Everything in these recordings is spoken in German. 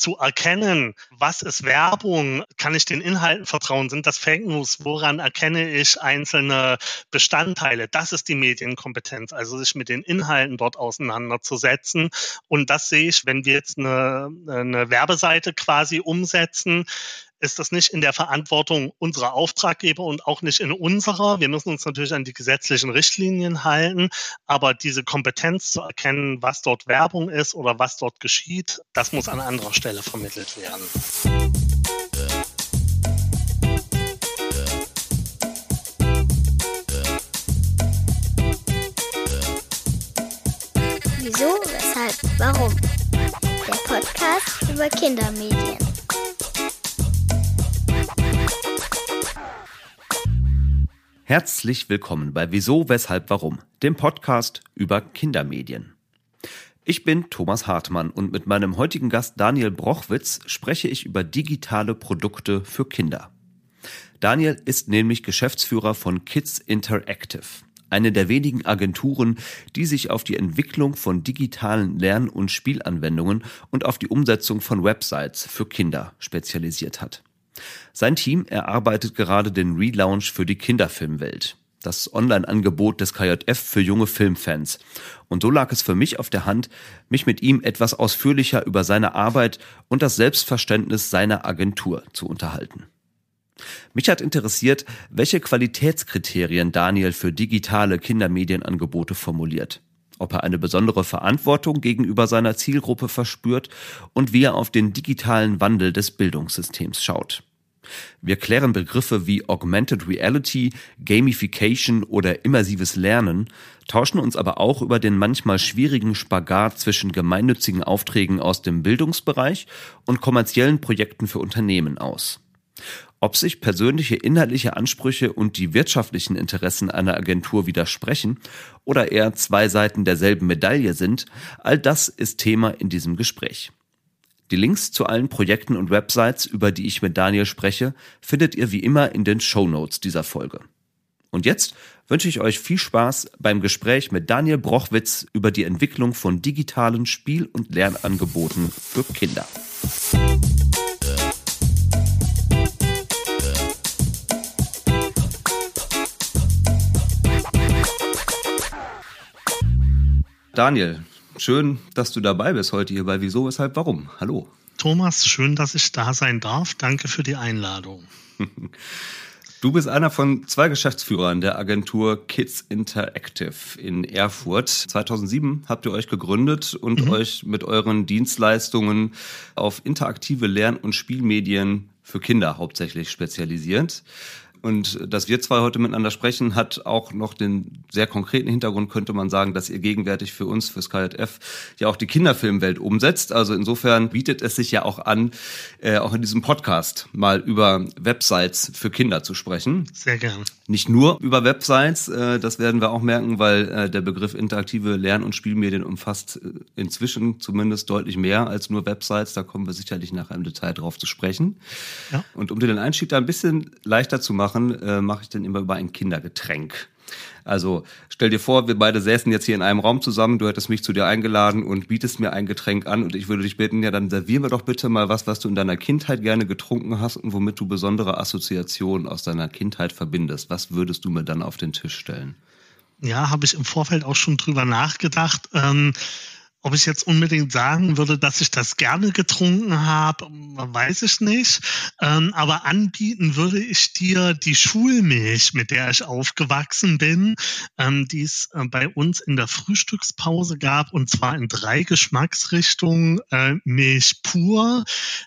zu erkennen, was ist Werbung, kann ich den Inhalten vertrauen, sind das Fake News, woran erkenne ich einzelne Bestandteile, das ist die Medienkompetenz, also sich mit den Inhalten dort auseinanderzusetzen. Und das sehe ich, wenn wir jetzt eine, eine Werbeseite quasi umsetzen, ist das nicht in der Verantwortung unserer Auftraggeber und auch nicht in unserer. Wir müssen uns natürlich an die gesetzlichen Richtlinien halten, aber diese Kompetenz zu erkennen, was dort Werbung ist oder was dort geschieht, das muss an anderer Stelle vermittelt werden. Wieso, weshalb, warum? Der Podcast über Kindermedien. Herzlich willkommen bei Wieso, Weshalb, Warum, dem Podcast über Kindermedien. Ich bin Thomas Hartmann und mit meinem heutigen Gast Daniel Brochwitz spreche ich über digitale Produkte für Kinder. Daniel ist nämlich Geschäftsführer von Kids Interactive, eine der wenigen Agenturen, die sich auf die Entwicklung von digitalen Lern- und Spielanwendungen und auf die Umsetzung von Websites für Kinder spezialisiert hat. Sein Team erarbeitet gerade den Relaunch für die Kinderfilmwelt, das Online-Angebot des KJF für junge Filmfans. Und so lag es für mich auf der Hand, mich mit ihm etwas ausführlicher über seine Arbeit und das Selbstverständnis seiner Agentur zu unterhalten. Mich hat interessiert, welche Qualitätskriterien Daniel für digitale Kindermedienangebote formuliert ob er eine besondere Verantwortung gegenüber seiner Zielgruppe verspürt und wie er auf den digitalen Wandel des Bildungssystems schaut. Wir klären Begriffe wie Augmented Reality, Gamification oder immersives Lernen, tauschen uns aber auch über den manchmal schwierigen Spagat zwischen gemeinnützigen Aufträgen aus dem Bildungsbereich und kommerziellen Projekten für Unternehmen aus. Ob sich persönliche inhaltliche Ansprüche und die wirtschaftlichen Interessen einer Agentur widersprechen oder eher zwei Seiten derselben Medaille sind, all das ist Thema in diesem Gespräch. Die Links zu allen Projekten und Websites, über die ich mit Daniel spreche, findet ihr wie immer in den Show Notes dieser Folge. Und jetzt wünsche ich euch viel Spaß beim Gespräch mit Daniel Brochwitz über die Entwicklung von digitalen Spiel- und Lernangeboten für Kinder. Daniel, schön, dass du dabei bist heute hier bei Wieso, Weshalb, Warum. Hallo. Thomas, schön, dass ich da sein darf. Danke für die Einladung. Du bist einer von zwei Geschäftsführern der Agentur Kids Interactive in Erfurt. 2007 habt ihr euch gegründet und mhm. euch mit euren Dienstleistungen auf interaktive Lern- und Spielmedien für Kinder hauptsächlich spezialisiert. Und dass wir zwei heute miteinander sprechen, hat auch noch den sehr konkreten Hintergrund, könnte man sagen, dass ihr gegenwärtig für uns, für SkyF, ja auch die Kinderfilmwelt umsetzt. Also insofern bietet es sich ja auch an, äh, auch in diesem Podcast mal über Websites für Kinder zu sprechen. Sehr gern. Nicht nur über Websites, äh, das werden wir auch merken, weil äh, der Begriff interaktive Lern- und Spielmedien umfasst äh, inzwischen zumindest deutlich mehr als nur Websites. Da kommen wir sicherlich nachher im Detail drauf zu sprechen. Ja. Und um den Einstieg da ein bisschen leichter zu machen, machen, äh, mache ich dann immer über ein Kindergetränk. Also stell dir vor, wir beide säßen jetzt hier in einem Raum zusammen, du hättest mich zu dir eingeladen und bietest mir ein Getränk an und ich würde dich bitten, ja, dann servier mir doch bitte mal was, was du in deiner Kindheit gerne getrunken hast und womit du besondere Assoziationen aus deiner Kindheit verbindest. Was würdest du mir dann auf den Tisch stellen? Ja, habe ich im Vorfeld auch schon drüber nachgedacht. Ähm ob ich jetzt unbedingt sagen würde, dass ich das gerne getrunken habe, weiß ich nicht. Ähm, aber anbieten würde ich dir die Schulmilch, mit der ich aufgewachsen bin, ähm, die es äh, bei uns in der Frühstückspause gab, und zwar in drei Geschmacksrichtungen. Äh, Milch pur,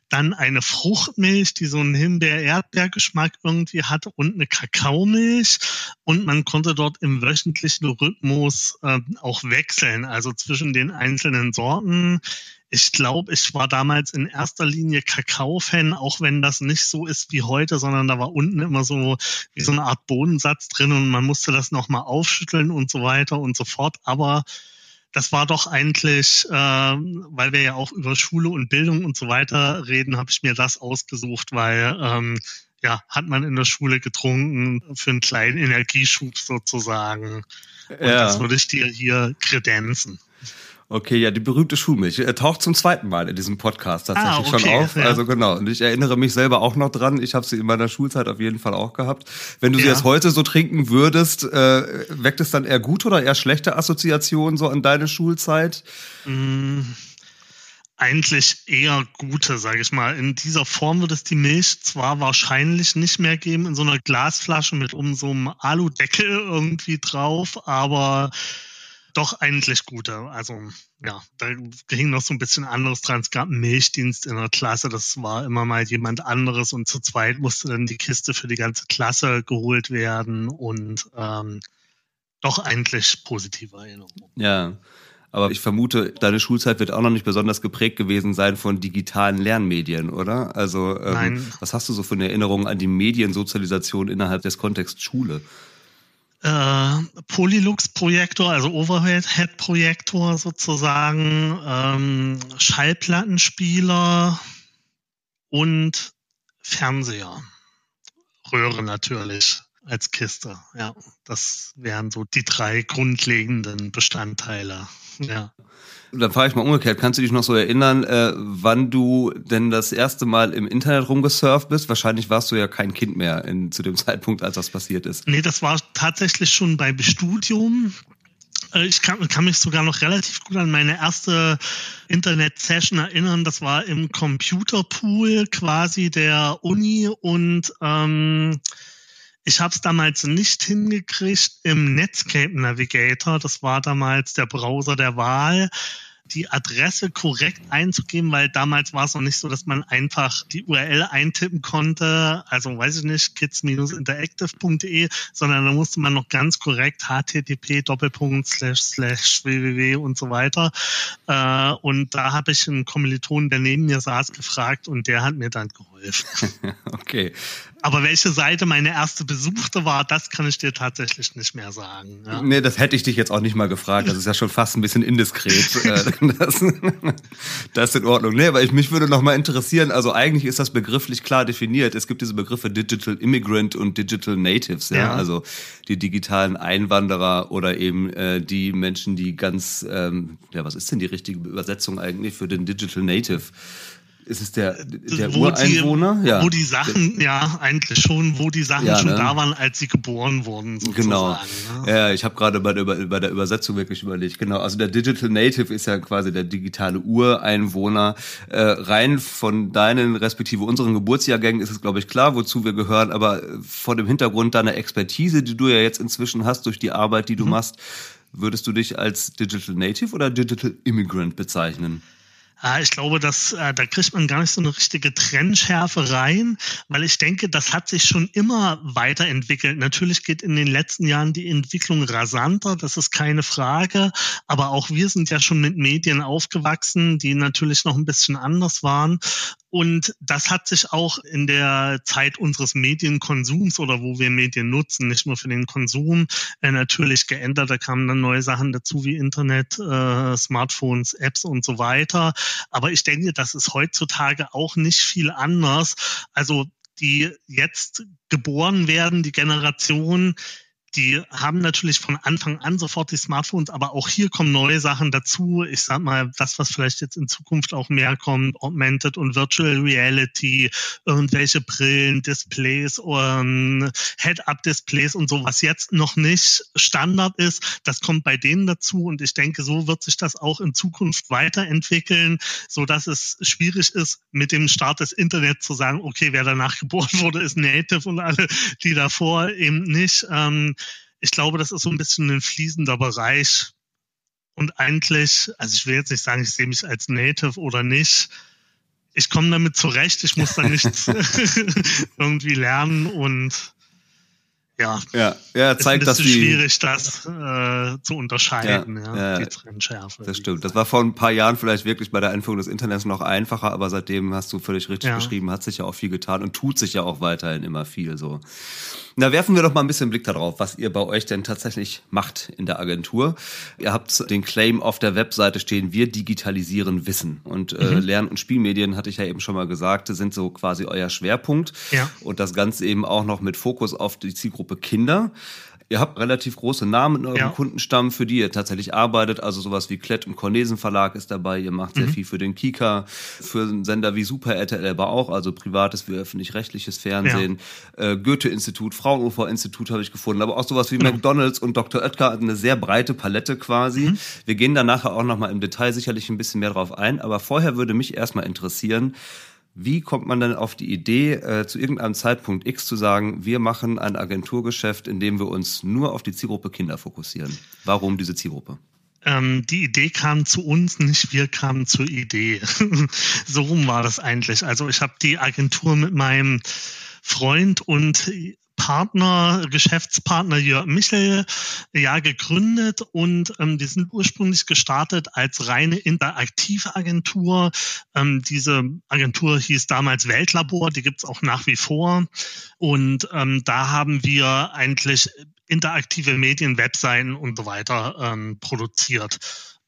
dann eine Fruchtmilch, die so einen Himbeer-Erdbeer-Geschmack irgendwie hatte, und eine Kakaomilch. Und man konnte dort im wöchentlichen Rhythmus äh, auch wechseln, also zwischen den einzelnen einzelnen Sorten. Ich glaube, ich war damals in erster Linie Kakao-Fan, auch wenn das nicht so ist wie heute, sondern da war unten immer so wie so eine Art Bodensatz drin und man musste das nochmal aufschütteln und so weiter und so fort. Aber das war doch eigentlich, äh, weil wir ja auch über Schule und Bildung und so weiter reden, habe ich mir das ausgesucht, weil ähm, ja, hat man in der Schule getrunken für einen kleinen Energieschub sozusagen. Und ja. das würde ich dir hier kredenzen. Okay, ja, die berühmte Schulmilch er taucht zum zweiten Mal in diesem Podcast tatsächlich ah, okay, schon auf. Ja. Also genau. Und ich erinnere mich selber auch noch dran. Ich habe sie in meiner Schulzeit auf jeden Fall auch gehabt. Wenn du ja. sie jetzt heute so trinken würdest, äh, weckt es dann eher gute oder eher schlechte Assoziationen so an deine Schulzeit? Mm eigentlich eher gute, sage ich mal. In dieser Form wird es die Milch zwar wahrscheinlich nicht mehr geben, in so einer Glasflasche mit um so einem Aludeckel irgendwie drauf, aber doch eigentlich gute. Also ja, da ging noch so ein bisschen anderes dran. Es gab einen Milchdienst in der Klasse, das war immer mal jemand anderes und zu zweit musste dann die Kiste für die ganze Klasse geholt werden und ähm, doch eigentlich positive Erinnerungen. Ja. Aber ich vermute, deine Schulzeit wird auch noch nicht besonders geprägt gewesen sein von digitalen Lernmedien, oder? Also, ähm, Nein. was hast du so für eine Erinnerung an die Mediensozialisation innerhalb des Kontexts Schule? Äh, Polylux-Projektor, also Overhead-Projektor sozusagen, ähm, Schallplattenspieler und Fernseher. Röhre natürlich als Kiste. Ja, das wären so die drei grundlegenden Bestandteile ja. Dann frage ich mal umgekehrt, kannst du dich noch so erinnern, äh, wann du denn das erste Mal im Internet rumgesurft bist? Wahrscheinlich warst du ja kein Kind mehr in, zu dem Zeitpunkt, als das passiert ist. Nee, das war tatsächlich schon beim Studium. Äh, ich kann, kann mich sogar noch relativ gut an meine erste Internet-Session erinnern. Das war im Computerpool quasi der Uni und ähm, ich habe es damals nicht hingekriegt im Netscape Navigator. Das war damals der Browser der Wahl die Adresse korrekt einzugeben, weil damals war es noch nicht so, dass man einfach die URL eintippen konnte, also weiß ich nicht, kids-interactive.de, sondern da musste man noch ganz korrekt http doppelpunkt slash slash www und so weiter. Äh, und da habe ich einen Kommiliton, der neben mir saß, gefragt und der hat mir dann geholfen. okay. Aber welche Seite meine erste besuchte war, das kann ich dir tatsächlich nicht mehr sagen. Ja. Nee, das hätte ich dich jetzt auch nicht mal gefragt. Das ist ja schon fast ein bisschen indiskret. Äh, das, das ist in Ordnung. Nee, aber ich, mich würde noch mal interessieren, also eigentlich ist das begrifflich klar definiert. Es gibt diese Begriffe Digital Immigrant und Digital Natives, ja. ja. Also die digitalen Einwanderer oder eben äh, die Menschen, die ganz, ähm, ja, was ist denn die richtige Übersetzung eigentlich für den Digital Native? Ist es der, der wo Ureinwohner? Die, ja. Wo die Sachen, ja, eigentlich schon, wo die Sachen ja, schon ne? da waren, als sie geboren wurden, sozusagen. Genau. Ne? Ja, ich habe gerade bei der, bei der Übersetzung wirklich überlegt. Genau, also der Digital Native ist ja quasi der digitale Ureinwohner. Äh, rein von deinen, respektive unseren Geburtsjahrgängen ist es, glaube ich, klar, wozu wir gehören, aber vor dem Hintergrund deiner Expertise, die du ja jetzt inzwischen hast durch die Arbeit, die du mhm. machst, würdest du dich als Digital Native oder Digital Immigrant bezeichnen? Ja, ich glaube, dass äh, da kriegt man gar nicht so eine richtige Trennschärfe rein, weil ich denke, das hat sich schon immer weiterentwickelt. Natürlich geht in den letzten Jahren die Entwicklung rasanter, das ist keine Frage. Aber auch wir sind ja schon mit Medien aufgewachsen, die natürlich noch ein bisschen anders waren. Und das hat sich auch in der Zeit unseres Medienkonsums oder wo wir Medien nutzen, nicht nur für den Konsum, äh, natürlich geändert. Da kamen dann neue Sachen dazu wie Internet, äh, Smartphones, Apps und so weiter. Aber ich denke, das ist heutzutage auch nicht viel anders. Also die jetzt geboren werden, die Generation, die haben natürlich von Anfang an sofort die Smartphones, aber auch hier kommen neue Sachen dazu. Ich sag mal, das, was vielleicht jetzt in Zukunft auch mehr kommt, Augmented und Virtual Reality, irgendwelche Brillen, Displays, um, Head-Up-Displays und so, was jetzt noch nicht Standard ist, das kommt bei denen dazu und ich denke, so wird sich das auch in Zukunft weiterentwickeln, so dass es schwierig ist, mit dem Start des Internets zu sagen, okay, wer danach geboren wurde, ist Native und alle, die davor eben nicht. Ähm, ich glaube, das ist so ein bisschen ein fließender Bereich. Und eigentlich, also ich will jetzt nicht sagen, ich sehe mich als Native oder nicht. Ich komme damit zurecht, ich muss da nichts irgendwie lernen und ja, ja, ja zeigt, dass die schwierig, das äh, zu unterscheiden, ja, ja, die Trennschärfe. Das stimmt. Das war vor ein paar Jahren vielleicht wirklich bei der Einführung des Internets noch einfacher, aber seitdem hast du völlig richtig ja. beschrieben, hat sich ja auch viel getan und tut sich ja auch weiterhin immer viel so. Na, werfen wir doch mal ein bisschen Blick darauf, was ihr bei euch denn tatsächlich macht in der Agentur. Ihr habt den Claim auf der Webseite stehen, wir digitalisieren Wissen. Und äh, mhm. Lern- und Spielmedien, hatte ich ja eben schon mal gesagt, sind so quasi euer Schwerpunkt. Ja. Und das Ganze eben auch noch mit Fokus auf die Zielgruppe Kinder. Ihr habt relativ große Namen in eurem ja. Kundenstamm, für die ihr tatsächlich arbeitet. Also sowas wie Klett und Cornesen Verlag ist dabei. Ihr macht sehr mhm. viel für den Kika, für einen Sender wie Super RTL aber auch, also privates wie öffentlich-rechtliches Fernsehen. Ja. Äh, Goethe-Institut, Fraunhofer-Institut habe ich gefunden, aber auch sowas wie mhm. McDonalds und Dr. Oetker, eine sehr breite Palette quasi. Mhm. Wir gehen da nachher auch nochmal im Detail sicherlich ein bisschen mehr drauf ein, aber vorher würde mich erstmal interessieren, wie kommt man denn auf die Idee, äh, zu irgendeinem Zeitpunkt X zu sagen, wir machen ein Agenturgeschäft, in dem wir uns nur auf die Zielgruppe Kinder fokussieren? Warum diese Zielgruppe? Ähm, die Idee kam zu uns, nicht wir kamen zur Idee. so rum war das eigentlich. Also ich habe die Agentur mit meinem Freund und Partner, Geschäftspartner Jörg Michel ja gegründet und ähm, die sind ursprünglich gestartet als reine interaktive Agentur. Ähm, diese Agentur hieß damals Weltlabor, die gibt's auch nach wie vor. Und ähm, da haben wir eigentlich interaktive Medien, Webseiten und so weiter ähm, produziert.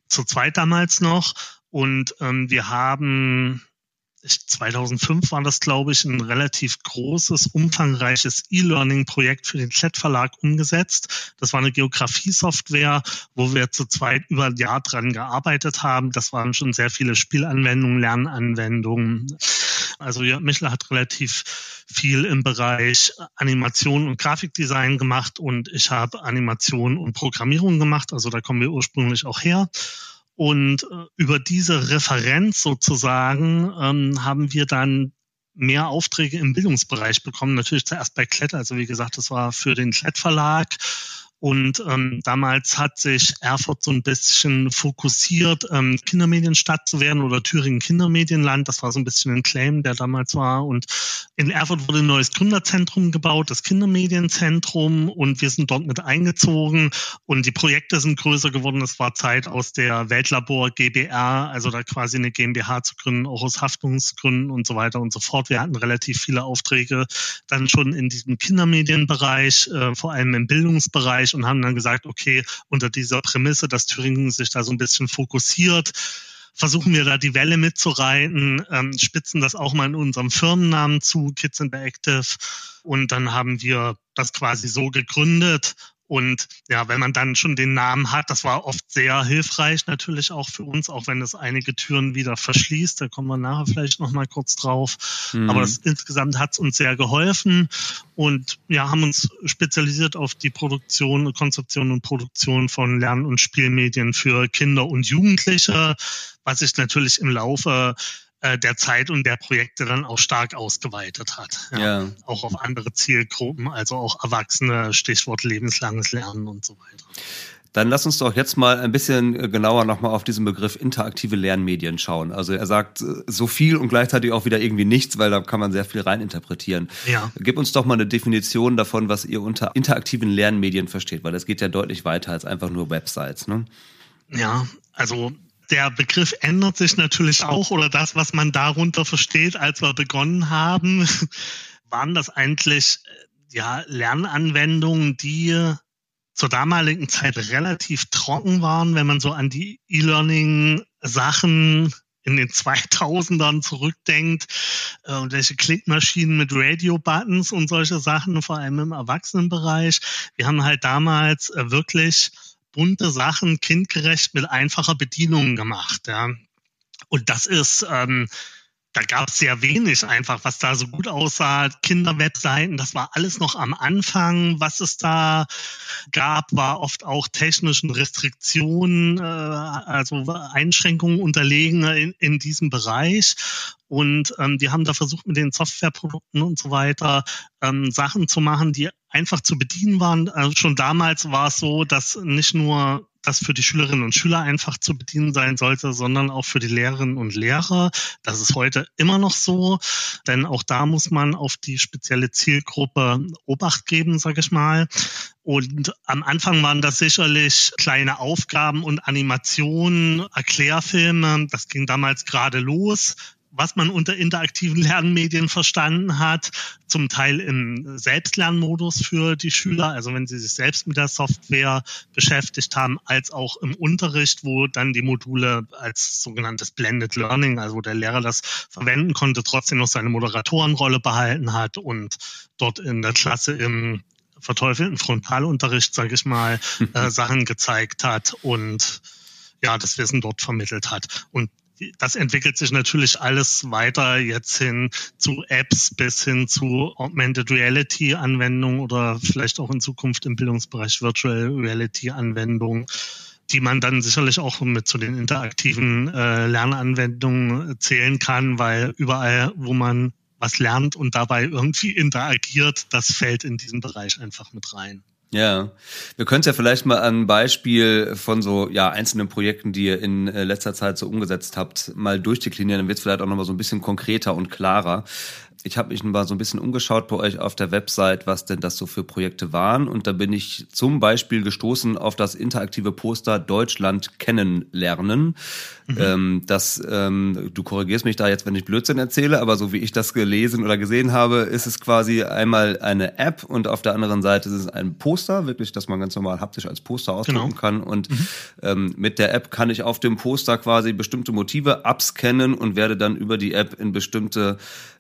Zu zweit damals noch. Und ähm, wir haben 2005 war das, glaube ich, ein relativ großes, umfangreiches E-Learning-Projekt für den Chat-Verlag umgesetzt. Das war eine Geografie-Software, wo wir zu zweit über ein Jahr dran gearbeitet haben. Das waren schon sehr viele Spielanwendungen, Lernanwendungen. Also Jörg Michler hat relativ viel im Bereich Animation und Grafikdesign gemacht und ich habe Animation und Programmierung gemacht. Also da kommen wir ursprünglich auch her. Und äh, über diese Referenz sozusagen ähm, haben wir dann mehr Aufträge im Bildungsbereich bekommen. Natürlich zuerst bei Klett, also wie gesagt, das war für den Klett Verlag und ähm, damals hat sich Erfurt so ein bisschen fokussiert, ähm, Kindermedienstadt zu werden oder Thüringen Kindermedienland. Das war so ein bisschen ein Claim, der damals war. Und in Erfurt wurde ein neues Gründerzentrum gebaut, das Kindermedienzentrum. Und wir sind dort mit eingezogen. Und die Projekte sind größer geworden. Es war Zeit aus der Weltlabor GBR, also da quasi eine GmbH zu gründen, auch aus Haftungsgründen und so weiter und so fort. Wir hatten relativ viele Aufträge dann schon in diesem Kindermedienbereich, äh, vor allem im Bildungsbereich und haben dann gesagt, okay, unter dieser Prämisse, dass Thüringen sich da so ein bisschen fokussiert, versuchen wir da die Welle mitzureiten, ähm, spitzen das auch mal in unserem Firmennamen zu, Kids Interactive. Und dann haben wir das quasi so gegründet und ja, wenn man dann schon den Namen hat, das war oft sehr hilfreich natürlich auch für uns, auch wenn es einige Türen wieder verschließt. Da kommen wir nachher vielleicht noch mal kurz drauf. Mhm. Aber das, insgesamt hat es uns sehr geholfen und ja, haben uns spezialisiert auf die Produktion, Konzeption und Produktion von Lern- und Spielmedien für Kinder und Jugendliche, was sich natürlich im Laufe äh, der Zeit und der Projekte dann auch stark ausgeweitet hat. Ja. ja. Auch auf andere Zielgruppen, also auch Erwachsene, Stichwort lebenslanges Lernen und so weiter. Dann lass uns doch jetzt mal ein bisschen äh, genauer nochmal auf diesen Begriff interaktive Lernmedien schauen. Also er sagt äh, so viel und gleichzeitig auch wieder irgendwie nichts, weil da kann man sehr viel reininterpretieren. Ja. Gib uns doch mal eine Definition davon, was ihr unter interaktiven Lernmedien versteht, weil das geht ja deutlich weiter als einfach nur Websites. Ne? Ja, also der Begriff ändert sich natürlich auch oder das, was man darunter versteht, als wir begonnen haben, waren das eigentlich äh, ja Lernanwendungen, die zur damaligen Zeit relativ trocken waren, wenn man so an die E-Learning Sachen in den 2000ern zurückdenkt, äh, welche Klickmaschinen mit Radio-Buttons und solche Sachen, vor allem im Erwachsenenbereich. Wir haben halt damals äh, wirklich bunte Sachen kindgerecht mit einfacher Bedienung gemacht. Ja. Und das ist, ähm, da gab es sehr wenig einfach, was da so gut aussah. Kinderwebseiten, das war alles noch am Anfang. Was es da gab, war oft auch technischen Restriktionen, äh, also Einschränkungen unterlegen in, in diesem Bereich. Und ähm, die haben da versucht, mit den Softwareprodukten und so weiter ähm, Sachen zu machen, die einfach zu bedienen waren. Also schon damals war es so, dass nicht nur das für die Schülerinnen und Schüler einfach zu bedienen sein sollte, sondern auch für die Lehrerinnen und Lehrer. Das ist heute immer noch so, denn auch da muss man auf die spezielle Zielgruppe Obacht geben, sage ich mal. Und am Anfang waren das sicherlich kleine Aufgaben und Animationen, Erklärfilme. Das ging damals gerade los was man unter interaktiven Lernmedien verstanden hat, zum Teil im Selbstlernmodus für die Schüler, also wenn sie sich selbst mit der Software beschäftigt haben, als auch im Unterricht, wo dann die Module als sogenanntes Blended Learning, also wo der Lehrer das verwenden konnte, trotzdem noch seine Moderatorenrolle behalten hat und dort in der Klasse im verteufelten Frontalunterricht, sage ich mal, äh, Sachen gezeigt hat und ja, das Wissen dort vermittelt hat. Und das entwickelt sich natürlich alles weiter jetzt hin zu Apps bis hin zu Augmented Reality Anwendungen oder vielleicht auch in Zukunft im Bildungsbereich Virtual Reality Anwendungen die man dann sicherlich auch mit zu den interaktiven äh, Lernanwendungen zählen kann, weil überall, wo man was lernt und dabei irgendwie interagiert, das fällt in diesen Bereich einfach mit rein. Ja, wir können es ja vielleicht mal an Beispiel von so ja einzelnen Projekten, die ihr in äh, letzter Zeit so umgesetzt habt, mal durchdeklinieren. Dann wird es vielleicht auch nochmal so ein bisschen konkreter und klarer ich habe mich mal so ein bisschen umgeschaut bei euch auf der Website, was denn das so für Projekte waren. Und da bin ich zum Beispiel gestoßen auf das interaktive Poster Deutschland kennenlernen. Mhm. Ähm, das, ähm, du korrigierst mich da jetzt, wenn ich Blödsinn erzähle, aber so wie ich das gelesen oder gesehen habe, ist es quasi einmal eine App und auf der anderen Seite ist es ein Poster, wirklich, dass man ganz normal haptisch als Poster ausdrucken genau. kann. Und mhm. ähm, mit der App kann ich auf dem Poster quasi bestimmte Motive abscannen und werde dann über die App in bestimmte,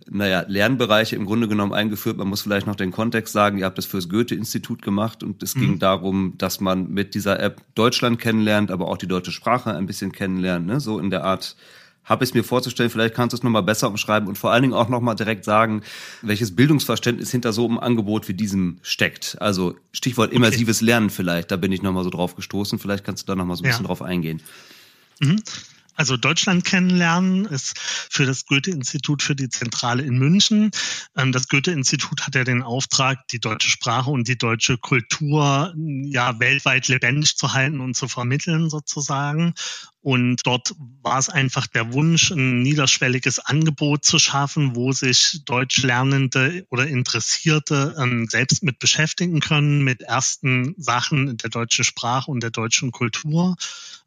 naja, Lernbereiche im Grunde genommen eingeführt. Man muss vielleicht noch den Kontext sagen, ihr habt das fürs Goethe-Institut gemacht und es mhm. ging darum, dass man mit dieser App Deutschland kennenlernt, aber auch die deutsche Sprache ein bisschen kennenlernt, ne? so in der Art habe ich es mir vorzustellen. Vielleicht kannst du es nochmal besser umschreiben und vor allen Dingen auch nochmal direkt sagen, welches Bildungsverständnis hinter so einem Angebot wie diesem steckt. Also Stichwort immersives okay. Lernen vielleicht, da bin ich nochmal so drauf gestoßen. Vielleicht kannst du da nochmal so ein ja. bisschen drauf eingehen. Mhm. Also Deutschland kennenlernen ist für das Goethe-Institut für die Zentrale in München. Ähm, das Goethe-Institut hat ja den Auftrag, die deutsche Sprache und die deutsche Kultur ja weltweit lebendig zu halten und zu vermitteln sozusagen. Und dort war es einfach der Wunsch, ein niederschwelliges Angebot zu schaffen, wo sich Deutschlernende oder Interessierte ähm, selbst mit beschäftigen können, mit ersten Sachen der deutschen Sprache und der deutschen Kultur.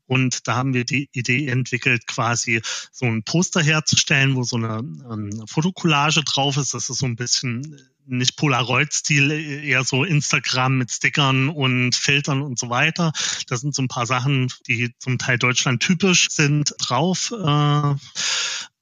Und da haben wir die Idee entwickelt, quasi so ein Poster herzustellen, wo so eine ähm, Fotokollage drauf ist. Das ist so ein bisschen nicht Polaroid-Stil, eher so Instagram mit Stickern und Filtern und so weiter. Das sind so ein paar Sachen, die zum Teil Deutschland typisch sind, drauf.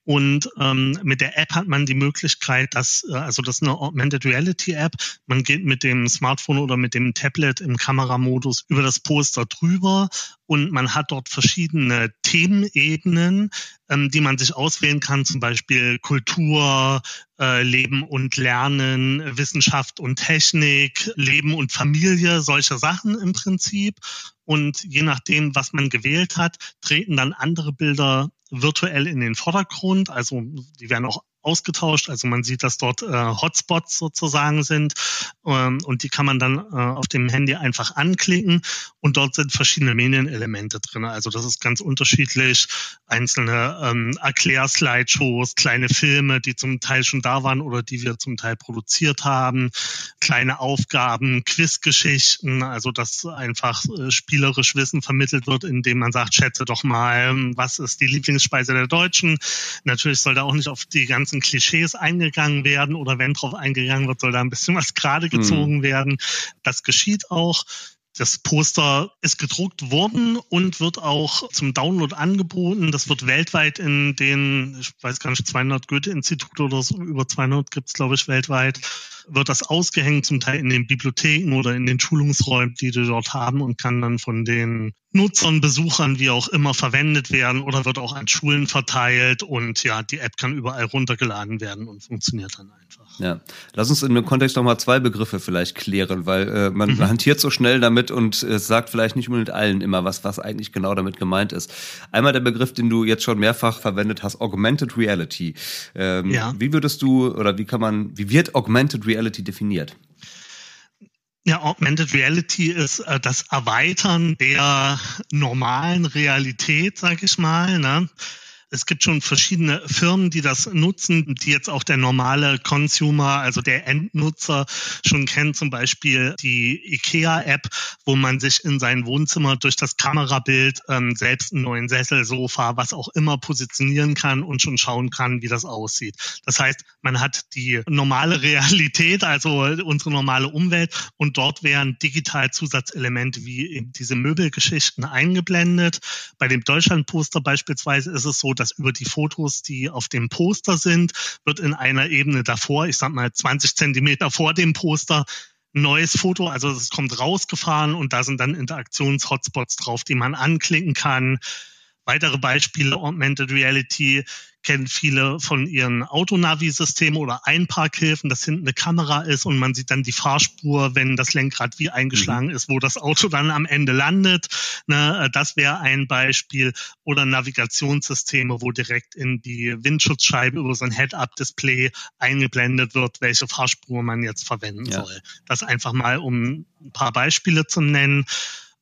Und ähm, mit der App hat man die Möglichkeit, dass, äh, also das ist eine Augmented Reality App, man geht mit dem Smartphone oder mit dem Tablet im Kameramodus über das Poster drüber und man hat dort verschiedene Themenebenen, ähm, die man sich auswählen kann, zum Beispiel Kultur, äh, Leben und Lernen, Wissenschaft und Technik, Leben und Familie, solche Sachen im Prinzip. Und je nachdem, was man gewählt hat, treten dann andere Bilder virtuell in den Vordergrund. Also die werden auch ausgetauscht. Also man sieht, dass dort äh, Hotspots sozusagen sind ähm, und die kann man dann äh, auf dem Handy einfach anklicken und dort sind verschiedene Medienelemente drin. Also das ist ganz unterschiedlich. Einzelne ähm, Erklärslideshows, kleine Filme, die zum Teil schon da waren oder die wir zum Teil produziert haben, kleine Aufgaben, Quizgeschichten, also dass einfach äh, spielerisch Wissen vermittelt wird, indem man sagt, schätze doch mal, was ist die Lieblingsspeise der Deutschen. Natürlich soll da auch nicht auf die ganzen ganzen Klischees eingegangen werden oder wenn drauf eingegangen wird, soll da ein bisschen was gerade gezogen mhm. werden. Das geschieht auch. Das Poster ist gedruckt worden und wird auch zum Download angeboten. Das wird weltweit in den, ich weiß gar nicht, 200 Goethe-Institute oder so, über 200 gibt es, glaube ich, weltweit, wird das ausgehängt, zum Teil in den Bibliotheken oder in den Schulungsräumen, die die dort haben und kann dann von den Nutzern, Besuchern, wie auch immer, verwendet werden oder wird auch an Schulen verteilt und ja, die App kann überall runtergeladen werden und funktioniert dann einfach. Ja, lass uns in dem Kontext nochmal zwei Begriffe vielleicht klären, weil äh, man mhm. hantiert so schnell damit und es äh, sagt vielleicht nicht unbedingt allen immer was, was eigentlich genau damit gemeint ist. Einmal der Begriff, den du jetzt schon mehrfach verwendet hast, Augmented Reality. Ähm, ja. Wie würdest du oder wie kann man, wie wird Augmented Reality definiert? Ja, Augmented Reality ist äh, das Erweitern der normalen Realität, sag ich mal. Ne? Es gibt schon verschiedene Firmen, die das nutzen, die jetzt auch der normale Consumer, also der Endnutzer schon kennt. Zum Beispiel die IKEA-App, wo man sich in sein Wohnzimmer durch das Kamerabild ähm, selbst einen neuen Sessel, Sofa, was auch immer positionieren kann und schon schauen kann, wie das aussieht. Das heißt, man hat die normale Realität, also unsere normale Umwelt und dort werden digital Zusatzelemente wie diese Möbelgeschichten eingeblendet. Bei dem Deutschlandposter beispielsweise ist es so, dass über die Fotos, die auf dem Poster sind, wird in einer Ebene davor, ich sag mal 20 Zentimeter vor dem Poster, neues Foto, also es kommt rausgefahren und da sind dann Interaktions-Hotspots drauf, die man anklicken kann. Weitere Beispiele Augmented Reality kennen viele von ihren Autonavi-Systemen oder Einparkhilfen, dass hinten eine Kamera ist und man sieht dann die Fahrspur, wenn das Lenkrad wie eingeschlagen mhm. ist, wo das Auto dann am Ende landet. Ne, das wäre ein Beispiel. Oder Navigationssysteme, wo direkt in die Windschutzscheibe über so ein Head-Up-Display eingeblendet wird, welche Fahrspur man jetzt verwenden ja. soll. Das einfach mal, um ein paar Beispiele zu nennen.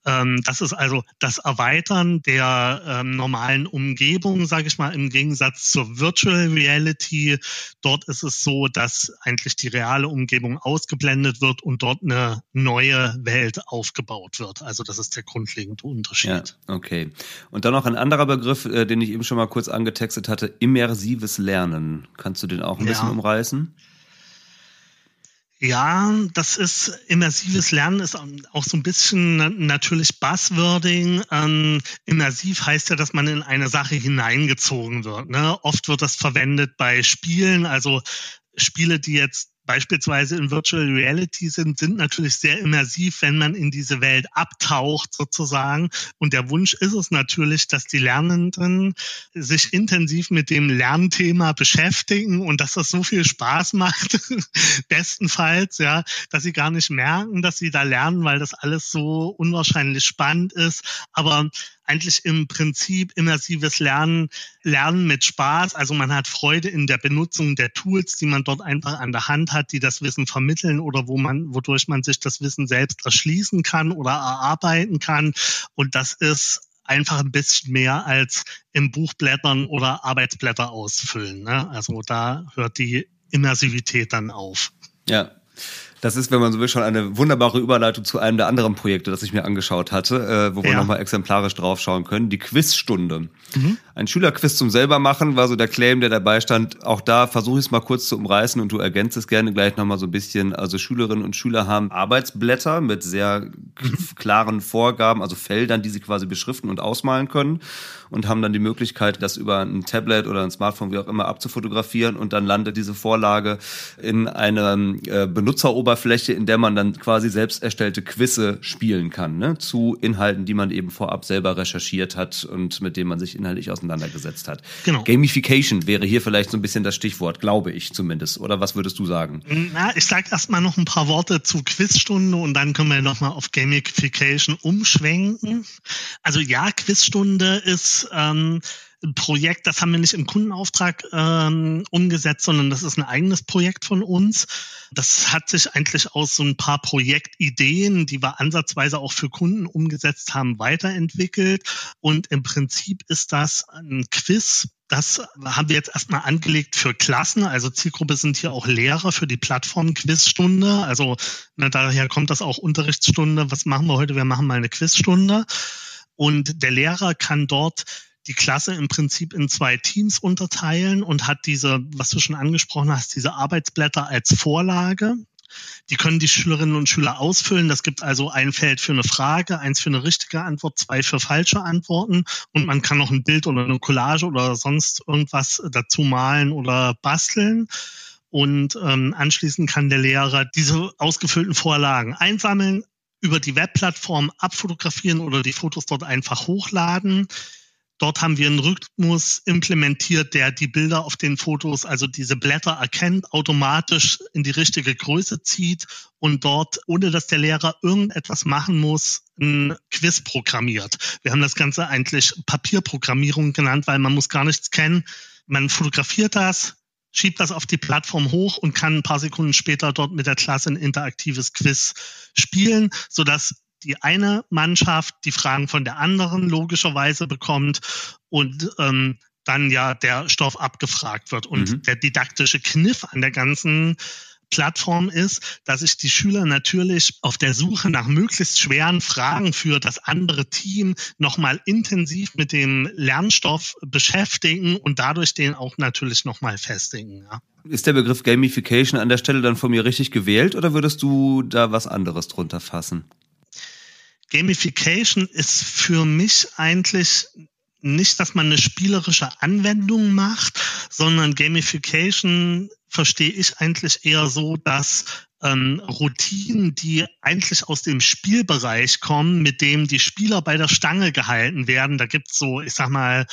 Ähm, das ist also das Erweitern der ähm, normalen Umgebung, sage ich mal, im Gegensatz zur Virtual Reality. Dort ist es so, dass eigentlich die reale Umgebung ausgeblendet wird und dort eine neue Welt aufgebaut wird. Also das ist der grundlegende Unterschied. Ja, okay. Und dann noch ein anderer Begriff, äh, den ich eben schon mal kurz angetextet hatte, immersives Lernen. Kannst du den auch ein ja. bisschen umreißen? Ja, das ist immersives Lernen ist auch so ein bisschen natürlich Buzzwording. Ähm, immersiv heißt ja, dass man in eine Sache hineingezogen wird. Ne? Oft wird das verwendet bei Spielen, also Spiele, die jetzt beispielsweise in Virtual Reality sind, sind natürlich sehr immersiv, wenn man in diese Welt abtaucht sozusagen. Und der Wunsch ist es natürlich, dass die Lernenden sich intensiv mit dem Lernthema beschäftigen und dass das so viel Spaß macht, bestenfalls, ja, dass sie gar nicht merken, dass sie da lernen, weil das alles so unwahrscheinlich spannend ist. Aber eigentlich im Prinzip immersives Lernen, Lernen mit Spaß. Also man hat Freude in der Benutzung der Tools, die man dort einfach an der Hand hat, die das Wissen vermitteln oder wo man, wodurch man sich das Wissen selbst erschließen kann oder erarbeiten kann. Und das ist einfach ein bisschen mehr als im Buch blättern oder Arbeitsblätter ausfüllen. Ne? Also da hört die Immersivität dann auf. Ja, das ist, wenn man so will, schon eine wunderbare Überleitung zu einem der anderen Projekte, das ich mir angeschaut hatte, äh, wo wir ja. nochmal exemplarisch draufschauen können. Die Quizstunde. Mhm. Ein Schülerquiz zum selber machen war so der Claim, der dabei stand. Auch da versuche ich es mal kurz zu umreißen und du ergänzt es gerne gleich nochmal so ein bisschen. Also Schülerinnen und Schüler haben Arbeitsblätter mit sehr mhm. klaren Vorgaben, also Feldern, die sie quasi beschriften und ausmalen können und haben dann die Möglichkeit, das über ein Tablet oder ein Smartphone, wie auch immer, abzufotografieren und dann landet diese Vorlage in einer äh, Benutzeroberfläche, in der man dann quasi selbst erstellte Quizze spielen kann, ne? zu Inhalten, die man eben vorab selber recherchiert hat und mit denen man sich inhaltlich auseinandergesetzt hat. Genau. Gamification wäre hier vielleicht so ein bisschen das Stichwort, glaube ich zumindest. Oder was würdest du sagen? Na, ich sage erstmal noch ein paar Worte zu Quizstunde und dann können wir nochmal auf Gamification umschwenken. Also ja, Quizstunde ist ähm, Projekt, das haben wir nicht im Kundenauftrag ähm, umgesetzt, sondern das ist ein eigenes Projekt von uns. Das hat sich eigentlich aus so ein paar Projektideen, die wir ansatzweise auch für Kunden umgesetzt haben, weiterentwickelt. Und im Prinzip ist das ein Quiz, das haben wir jetzt erstmal angelegt für Klassen. Also Zielgruppe sind hier auch Lehrer für die Plattform Quizstunde. Also na, daher kommt das auch Unterrichtsstunde. Was machen wir heute? Wir machen mal eine Quizstunde. Und der Lehrer kann dort die Klasse im Prinzip in zwei Teams unterteilen und hat diese, was du schon angesprochen hast, diese Arbeitsblätter als Vorlage. Die können die Schülerinnen und Schüler ausfüllen. Das gibt also ein Feld für eine Frage, eins für eine richtige Antwort, zwei für falsche Antworten. Und man kann noch ein Bild oder eine Collage oder sonst irgendwas dazu malen oder basteln. Und ähm, anschließend kann der Lehrer diese ausgefüllten Vorlagen einsammeln, über die Webplattform abfotografieren oder die Fotos dort einfach hochladen. Dort haben wir einen Rhythmus implementiert, der die Bilder auf den Fotos, also diese Blätter erkennt, automatisch in die richtige Größe zieht und dort, ohne dass der Lehrer irgendetwas machen muss, ein Quiz programmiert. Wir haben das Ganze eigentlich Papierprogrammierung genannt, weil man muss gar nichts kennen. Man fotografiert das, schiebt das auf die Plattform hoch und kann ein paar Sekunden später dort mit der Klasse ein interaktives Quiz spielen, sodass die eine Mannschaft die Fragen von der anderen logischerweise bekommt und ähm, dann ja der Stoff abgefragt wird. Und mhm. der didaktische Kniff an der ganzen Plattform ist, dass sich die Schüler natürlich auf der Suche nach möglichst schweren Fragen für das andere Team nochmal intensiv mit dem Lernstoff beschäftigen und dadurch den auch natürlich nochmal festigen. Ja. Ist der Begriff Gamification an der Stelle dann von mir richtig gewählt oder würdest du da was anderes drunter fassen? Gamification ist für mich eigentlich nicht, dass man eine spielerische Anwendung macht, sondern Gamification verstehe ich eigentlich eher so, dass ähm, Routinen, die eigentlich aus dem Spielbereich kommen, mit dem die Spieler bei der Stange gehalten werden. Da gibt's so, ich sag mal,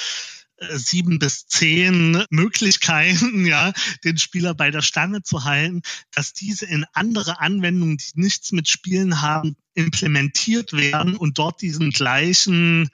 äh, sieben bis zehn Möglichkeiten, ja, den Spieler bei der Stange zu halten, dass diese in andere Anwendungen, die nichts mit Spielen haben, implementiert werden und dort diesen gleichen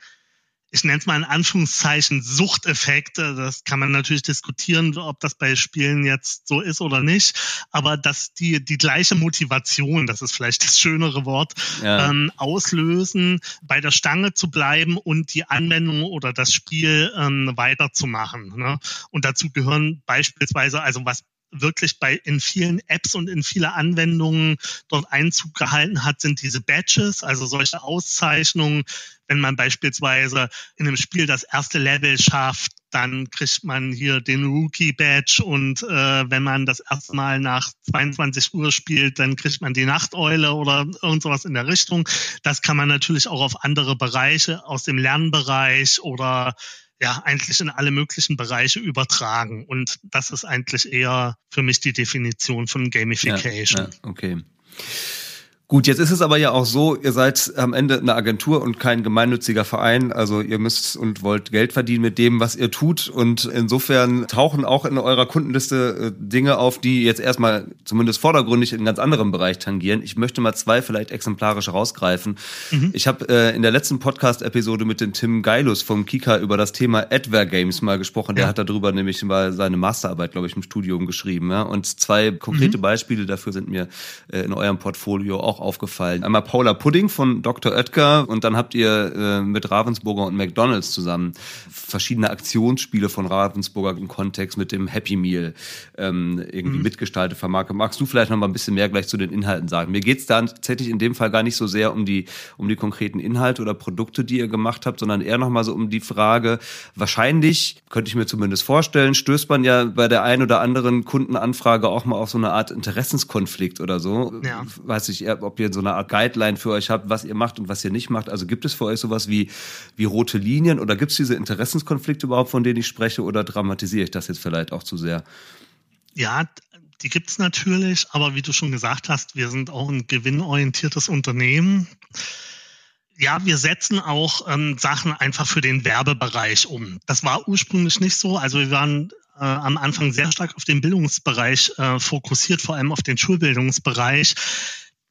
ich nenne es mal in Anführungszeichen Suchteffekte. Das kann man natürlich diskutieren, ob das bei Spielen jetzt so ist oder nicht. Aber dass die, die gleiche Motivation, das ist vielleicht das schönere Wort, ja. ähm, auslösen, bei der Stange zu bleiben und die Anwendung oder das Spiel ähm, weiterzumachen. Ne? Und dazu gehören beispielsweise, also was wirklich bei in vielen Apps und in viele Anwendungen dort Einzug gehalten hat, sind diese Badges, also solche Auszeichnungen. Wenn man beispielsweise in einem Spiel das erste Level schafft, dann kriegt man hier den Rookie Badge und äh, wenn man das erste Mal nach 22 Uhr spielt, dann kriegt man die Nachteule oder irgend sowas in der Richtung. Das kann man natürlich auch auf andere Bereiche aus dem Lernbereich oder ja eigentlich in alle möglichen Bereiche übertragen. Und das ist eigentlich eher für mich die Definition von Gamification. Ja, ja, okay. Gut, jetzt ist es aber ja auch so, ihr seid am Ende eine Agentur und kein gemeinnütziger Verein. Also ihr müsst und wollt Geld verdienen mit dem, was ihr tut. Und insofern tauchen auch in eurer Kundenliste äh, Dinge auf, die jetzt erstmal zumindest vordergründig in ganz anderen Bereich tangieren. Ich möchte mal zwei vielleicht exemplarisch rausgreifen. Mhm. Ich habe äh, in der letzten Podcast-Episode mit dem Tim Geilus vom Kika über das Thema Adware Games mal gesprochen. Der ja. hat darüber nämlich mal seine Masterarbeit, glaube ich, im Studium geschrieben. Ja? Und zwei konkrete mhm. Beispiele dafür sind mir äh, in eurem Portfolio auch auch aufgefallen. Einmal Paula Pudding von Dr. Oetker und dann habt ihr äh, mit Ravensburger und McDonalds zusammen verschiedene Aktionsspiele von Ravensburger im Kontext mit dem Happy Meal ähm, irgendwie mhm. mitgestaltet vermarktet. Magst du vielleicht noch mal ein bisschen mehr gleich zu den Inhalten sagen? Mir geht's da tatsächlich in dem Fall gar nicht so sehr um die, um die konkreten Inhalte oder Produkte, die ihr gemacht habt, sondern eher noch mal so um die Frage, wahrscheinlich, könnte ich mir zumindest vorstellen, stößt man ja bei der einen oder anderen Kundenanfrage auch mal auf so eine Art Interessenskonflikt oder so. Ja. Weiß ich, ob ihr so eine Art Guideline für euch habt, was ihr macht und was ihr nicht macht. Also gibt es für euch sowas wie, wie rote Linien oder gibt es diese Interessenskonflikte überhaupt, von denen ich spreche oder dramatisiere ich das jetzt vielleicht auch zu sehr? Ja, die gibt es natürlich, aber wie du schon gesagt hast, wir sind auch ein gewinnorientiertes Unternehmen. Ja, wir setzen auch ähm, Sachen einfach für den Werbebereich um. Das war ursprünglich nicht so. Also wir waren äh, am Anfang sehr stark auf den Bildungsbereich äh, fokussiert, vor allem auf den Schulbildungsbereich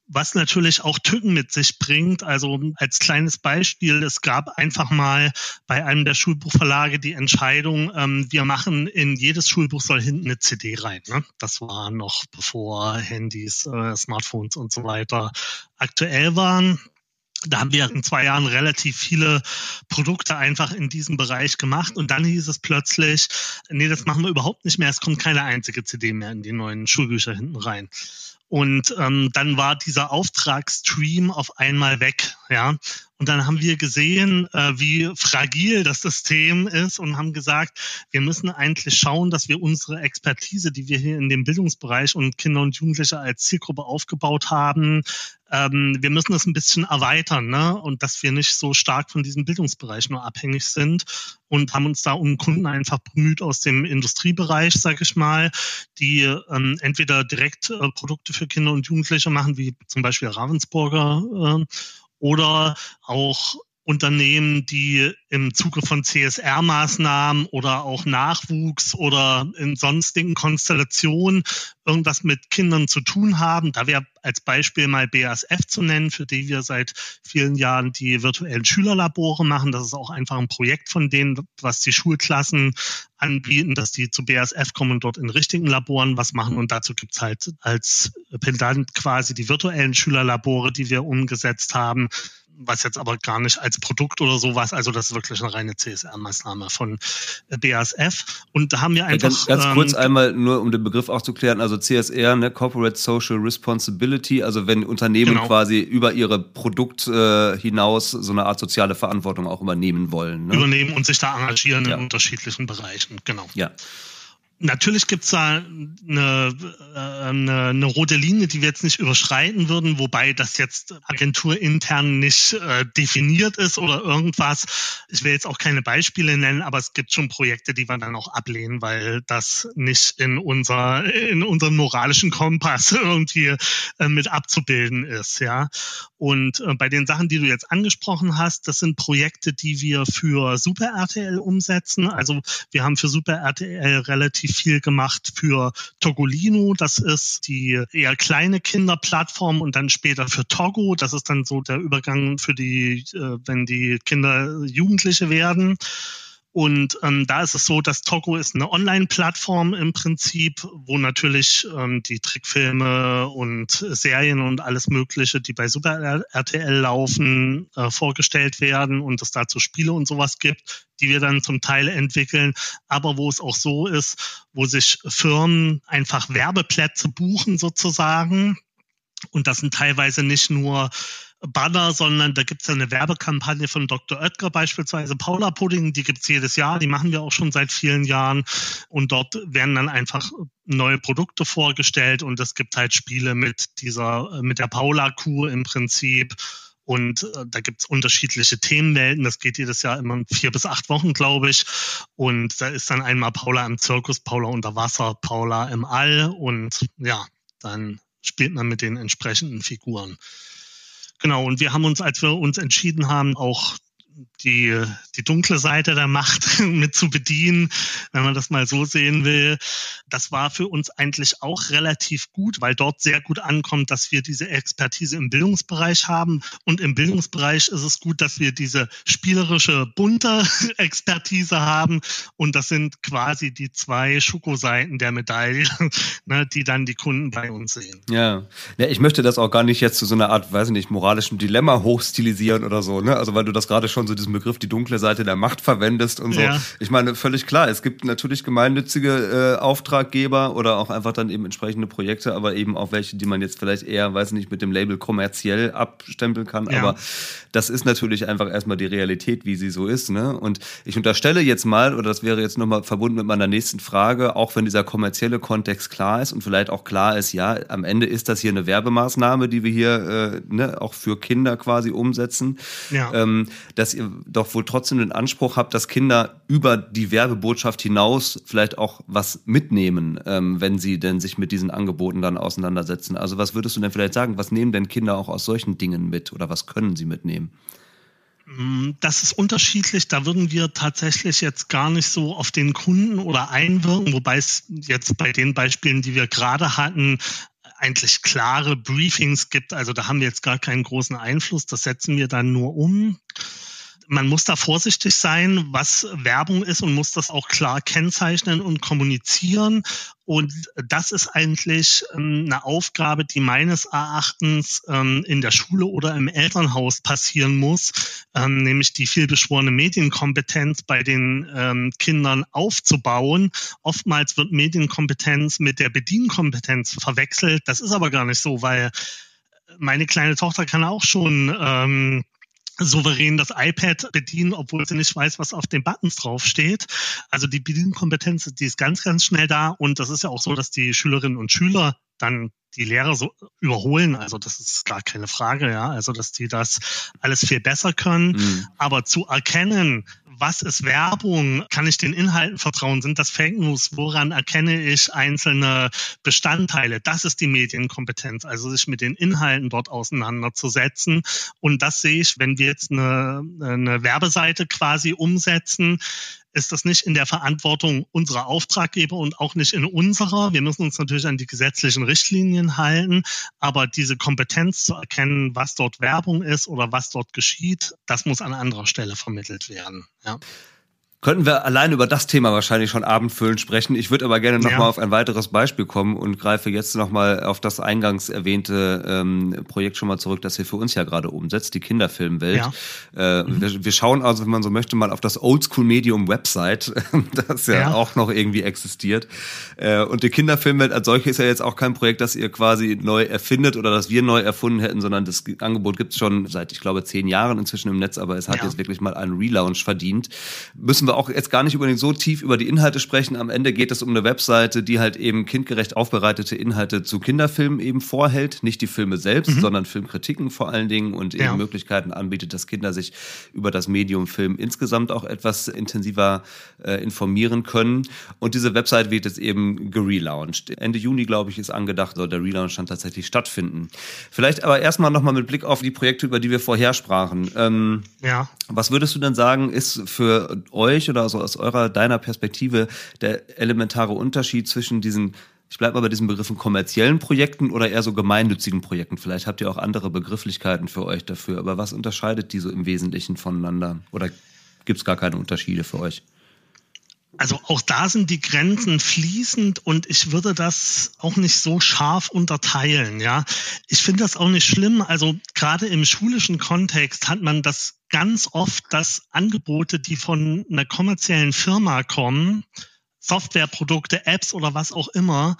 was natürlich auch Tücken mit sich bringt. Also als kleines Beispiel, es gab einfach mal bei einem der Schulbuchverlage die Entscheidung, ähm, wir machen in jedes Schulbuch soll hinten eine CD rein. Ne? Das war noch bevor Handys, äh, Smartphones und so weiter aktuell waren. Da haben wir in zwei Jahren relativ viele Produkte einfach in diesem Bereich gemacht und dann hieß es plötzlich, nee, das machen wir überhaupt nicht mehr. Es kommt keine einzige CD mehr in die neuen Schulbücher hinten rein. Und ähm, dann war dieser Auftragsstream auf einmal weg, ja. Und dann haben wir gesehen, äh, wie fragil das System ist und haben gesagt, wir müssen eigentlich schauen, dass wir unsere Expertise, die wir hier in dem Bildungsbereich und Kinder und Jugendliche als Zielgruppe aufgebaut haben, ähm, wir müssen das ein bisschen erweitern ne? und dass wir nicht so stark von diesem Bildungsbereich nur abhängig sind und haben uns da um Kunden einfach bemüht aus dem Industriebereich, sage ich mal, die ähm, entweder direkt äh, Produkte für Kinder und Jugendliche machen, wie zum Beispiel Ravensburger äh, oder auch Unternehmen, die im Zuge von CSR-Maßnahmen oder auch Nachwuchs oder in sonstigen Konstellationen irgendwas mit Kindern zu tun haben. Da wäre als Beispiel mal BASF zu nennen, für die wir seit vielen Jahren die virtuellen Schülerlabore machen. Das ist auch einfach ein Projekt von denen, was die Schulklassen anbieten, dass die zu BASF kommen und dort in richtigen Laboren was machen. Und dazu gibt's halt als Pendant quasi die virtuellen Schülerlabore, die wir umgesetzt haben was jetzt aber gar nicht als Produkt oder sowas, also das ist wirklich eine reine CSR-Maßnahme von äh, BASF. Und da haben wir einfach. Ganz, ganz kurz ähm, einmal, nur um den Begriff auch zu klären, also CSR, ne, Corporate Social Responsibility, also wenn Unternehmen genau. quasi über ihre Produkt äh, hinaus so eine Art soziale Verantwortung auch übernehmen wollen. Ne? Übernehmen und sich da engagieren ja. in unterschiedlichen Bereichen, genau. Ja. Natürlich gibt's da eine, äh, eine, eine rote Linie, die wir jetzt nicht überschreiten würden, wobei das jetzt agenturintern nicht äh, definiert ist oder irgendwas. Ich will jetzt auch keine Beispiele nennen, aber es gibt schon Projekte, die wir dann auch ablehnen, weil das nicht in unser in unserem moralischen Kompass irgendwie äh, mit abzubilden ist, ja. Und äh, bei den Sachen, die du jetzt angesprochen hast, das sind Projekte, die wir für Super RTL umsetzen. Also wir haben für Super RTL relativ relativ viel gemacht für Togolino. Das ist die eher kleine Kinderplattform und dann später für Togo. Das ist dann so der Übergang für die, äh, wenn die Kinder Jugendliche werden. Und ähm, da ist es so, dass Togo ist eine Online-Plattform im Prinzip, wo natürlich ähm, die Trickfilme und Serien und alles Mögliche, die bei Super RTL laufen, äh, vorgestellt werden und es dazu Spiele und sowas gibt, die wir dann zum Teil entwickeln, aber wo es auch so ist, wo sich Firmen einfach Werbeplätze buchen sozusagen. Und das sind teilweise nicht nur Banner, sondern da gibt es ja eine Werbekampagne von Dr. Oetker beispielsweise, Paula Pudding, die gibt es jedes Jahr, die machen wir auch schon seit vielen Jahren und dort werden dann einfach neue Produkte vorgestellt und es gibt halt Spiele mit dieser, mit der Paula-Kuh im Prinzip und äh, da gibt's unterschiedliche Themenwelten. Das geht jedes Jahr immer vier bis acht Wochen, glaube ich. Und da ist dann einmal Paula im Zirkus, Paula unter Wasser, Paula im All. Und ja, dann spielt man mit den entsprechenden Figuren. Genau, und wir haben uns, als wir uns entschieden haben, auch die, die dunkle Seite der Macht mit zu bedienen, wenn man das mal so sehen will. Das war für uns eigentlich auch relativ gut, weil dort sehr gut ankommt, dass wir diese Expertise im Bildungsbereich haben. Und im Bildungsbereich ist es gut, dass wir diese spielerische, bunte Expertise haben. Und das sind quasi die zwei Schokoseiten der Medaille, ne, die dann die Kunden bei uns sehen. Ja. ja, ich möchte das auch gar nicht jetzt zu so einer Art, weiß ich nicht, moralischem Dilemma hochstilisieren oder so, ne? Also weil du das gerade schon schon so diesen Begriff die dunkle Seite der Macht verwendest und so. Ja. Ich meine, völlig klar, es gibt natürlich gemeinnützige äh, Auftraggeber oder auch einfach dann eben entsprechende Projekte, aber eben auch welche, die man jetzt vielleicht eher, weiß nicht, mit dem Label kommerziell abstempeln kann. Ja. Aber das ist natürlich einfach erstmal die Realität, wie sie so ist. Ne? Und ich unterstelle jetzt mal, oder das wäre jetzt nochmal verbunden mit meiner nächsten Frage, auch wenn dieser kommerzielle Kontext klar ist und vielleicht auch klar ist, ja, am Ende ist das hier eine Werbemaßnahme, die wir hier äh, ne, auch für Kinder quasi umsetzen, ja. ähm, dass ihr doch wohl trotzdem den Anspruch habt, dass Kinder über die Werbebotschaft hinaus vielleicht auch was mitnehmen, ähm, wenn sie denn sich mit diesen Angeboten dann auseinandersetzen. Also was würdest du denn vielleicht sagen, was nehmen denn Kinder auch aus solchen Dingen mit oder was können sie mitnehmen? Mm, das ist unterschiedlich. Da würden wir tatsächlich jetzt gar nicht so auf den Kunden oder einwirken, wobei es jetzt bei den Beispielen, die wir gerade hatten, eigentlich klare Briefings gibt. Also da haben wir jetzt gar keinen großen Einfluss. Das setzen wir dann nur um man muss da vorsichtig sein, was Werbung ist und muss das auch klar kennzeichnen und kommunizieren. Und das ist eigentlich ähm, eine Aufgabe, die meines Erachtens ähm, in der Schule oder im Elternhaus passieren muss, ähm, nämlich die vielbeschworene Medienkompetenz bei den Kindern aufzubauen. Oftmals wird Medienkompetenz mit der Bedienkompetenz verwechselt. Das ist aber gar nicht so, weil meine kleine Tochter kann auch schon souverän das iPad bedienen, obwohl sie nicht weiß, was auf den Buttons draufsteht. Also die Bedienkompetenz, die ist ganz, ganz schnell da. Und das ist ja auch so, dass die Schülerinnen und Schüler dann die Lehrer so überholen. Also das ist gar keine Frage, ja. Also dass die das alles viel besser können. Mhm. Aber zu erkennen, was ist Werbung? Kann ich den Inhalten vertrauen? Sind das Fake News? Woran erkenne ich einzelne Bestandteile? Das ist die Medienkompetenz, also sich mit den Inhalten dort auseinanderzusetzen. Und das sehe ich, wenn wir jetzt eine, eine Werbeseite quasi umsetzen, ist das nicht in der Verantwortung unserer Auftraggeber und auch nicht in unserer. Wir müssen uns natürlich an die gesetzlichen Richtlinien halten, aber diese Kompetenz zu erkennen, was dort Werbung ist oder was dort geschieht, das muss an anderer Stelle vermittelt werden. Ja. Könnten wir allein über das Thema wahrscheinlich schon abendfüllend sprechen. Ich würde aber gerne nochmal ja. auf ein weiteres Beispiel kommen und greife jetzt nochmal auf das eingangs erwähnte ähm, Projekt schon mal zurück, das ihr für uns ja gerade umsetzt, die Kinderfilmwelt. Ja. Äh, mhm. wir, wir, schauen also, wenn man so möchte, mal auf das Oldschool-Medium-Website, das ja, ja, auch noch irgendwie existiert. Äh, und die Kinderfilmwelt als solche ist ja jetzt auch kein Projekt, das ihr quasi neu erfindet oder das wir neu erfunden hätten, sondern das Angebot gibt es schon seit, ich glaube, zehn Jahren inzwischen im Netz, aber es hat jetzt wirklich mal einen Relaunch verdient. Müssen wir auch jetzt gar nicht unbedingt so tief über die Inhalte sprechen. Am Ende geht es um eine Webseite, die halt eben kindgerecht aufbereitete Inhalte zu Kinderfilmen eben vorhält. Nicht die Filme selbst, mhm. sondern Filmkritiken vor allen Dingen und eben ja. Möglichkeiten anbietet, dass Kinder sich über das Medium Film insgesamt auch etwas intensiver äh, informieren können. Und diese Website wird jetzt eben gelauncht. Ende Juni, glaube ich, ist angedacht, soll der Relaunch dann tatsächlich stattfinden. Vielleicht aber erstmal nochmal mit Blick auf die Projekte, über die wir vorher sprachen. Ähm, ja. Was würdest du denn sagen, ist für euch oder also aus eurer, deiner Perspektive der elementare Unterschied zwischen diesen ich bleibe mal bei diesen Begriffen kommerziellen Projekten oder eher so gemeinnützigen Projekten. Vielleicht habt ihr auch andere Begrifflichkeiten für euch dafür. Aber was unterscheidet die so im Wesentlichen voneinander? Oder gibt es gar keine Unterschiede für euch? Also auch da sind die Grenzen fließend und ich würde das auch nicht so scharf unterteilen, ja. Ich finde das auch nicht schlimm. Also gerade im schulischen Kontext hat man das ganz oft, dass Angebote, die von einer kommerziellen Firma kommen, Softwareprodukte, Apps oder was auch immer,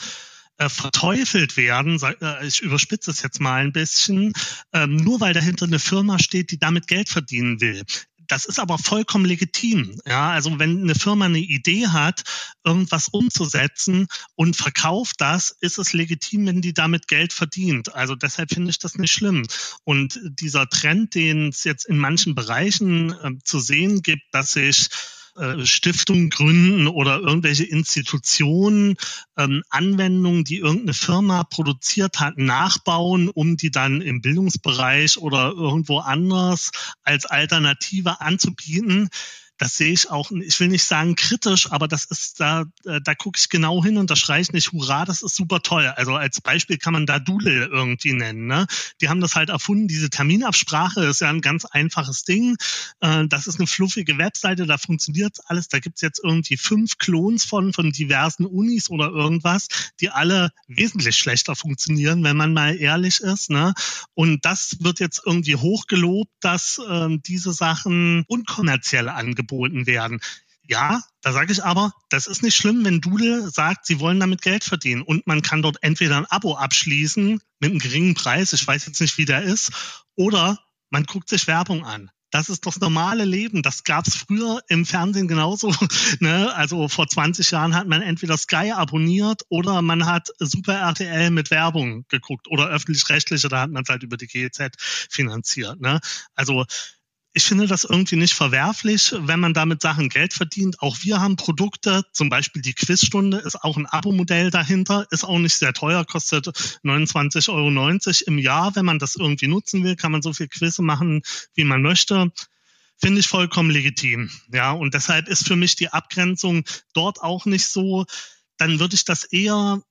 äh, verteufelt werden, äh, ich überspitze es jetzt mal ein bisschen, ähm, nur weil dahinter eine Firma steht, die damit Geld verdienen will das ist aber vollkommen legitim. Ja, also wenn eine Firma eine Idee hat, irgendwas umzusetzen und verkauft das, ist es legitim, wenn die damit Geld verdient. Also deshalb finde ich das nicht schlimm. Und dieser Trend, den es jetzt in manchen Bereichen äh, zu sehen gibt, dass sich äh, Stiftungen gründen oder irgendwelche Institutionen ähm, Anwendungen, die irgendeine Firma produziert hat, nachbauen, um die dann im Bildungsbereich oder irgendwo anders als Alternative anzubieten das sehe ich auch, ich will nicht sagen kritisch, aber das ist da, äh, da gucke ich genau hin und da schreie ich nicht, hurra, das ist super toll. Also als Beispiel kann man da Doodle irgendwie nennen. Ne? Die haben das halt erfunden, diese Terminabsprache ist ja ein ganz einfaches Ding. Äh, das ist eine fluffige Webseite, da funktioniert alles. Da gibt's jetzt irgendwie fünf Klons von, von diversen Unis oder irgendwas, die alle wesentlich schlechter funktionieren, wenn man mal ehrlich ist. Ne? Und das wird jetzt irgendwie hochgelobt, dass äh, diese Sachen unkommerziell angeboten angeboten werden. Ja, da sage ich aber, das ist nicht schlimm, wenn Doodle sagt, sie wollen damit Geld verdienen und man kann dort entweder ein Abo abschließen mit einem geringen Preis, ich weiß jetzt nicht, wie der ist, oder man guckt sich Werbung an. Das ist das normale Leben. Das gab es früher im Fernsehen genauso. Ne? Also vor 20 Jahren hat man entweder Sky abonniert oder man hat Super RTL mit Werbung geguckt oder öffentlich-rechtliche, da hat man es halt über die GEZ finanziert. Ne? Also ich finde das irgendwie nicht verwerflich, wenn man damit Sachen Geld verdient. Auch wir haben Produkte, zum Beispiel die Quizstunde ist auch ein Abo-Modell dahinter, ist auch nicht sehr teuer, kostet 29,90 Euro im Jahr. Wenn man das irgendwie nutzen will, kann man so viel Quizze machen, wie man möchte. Finde ich vollkommen legitim. Ja, und deshalb ist für mich die Abgrenzung dort auch nicht so. Dann würde ich das eher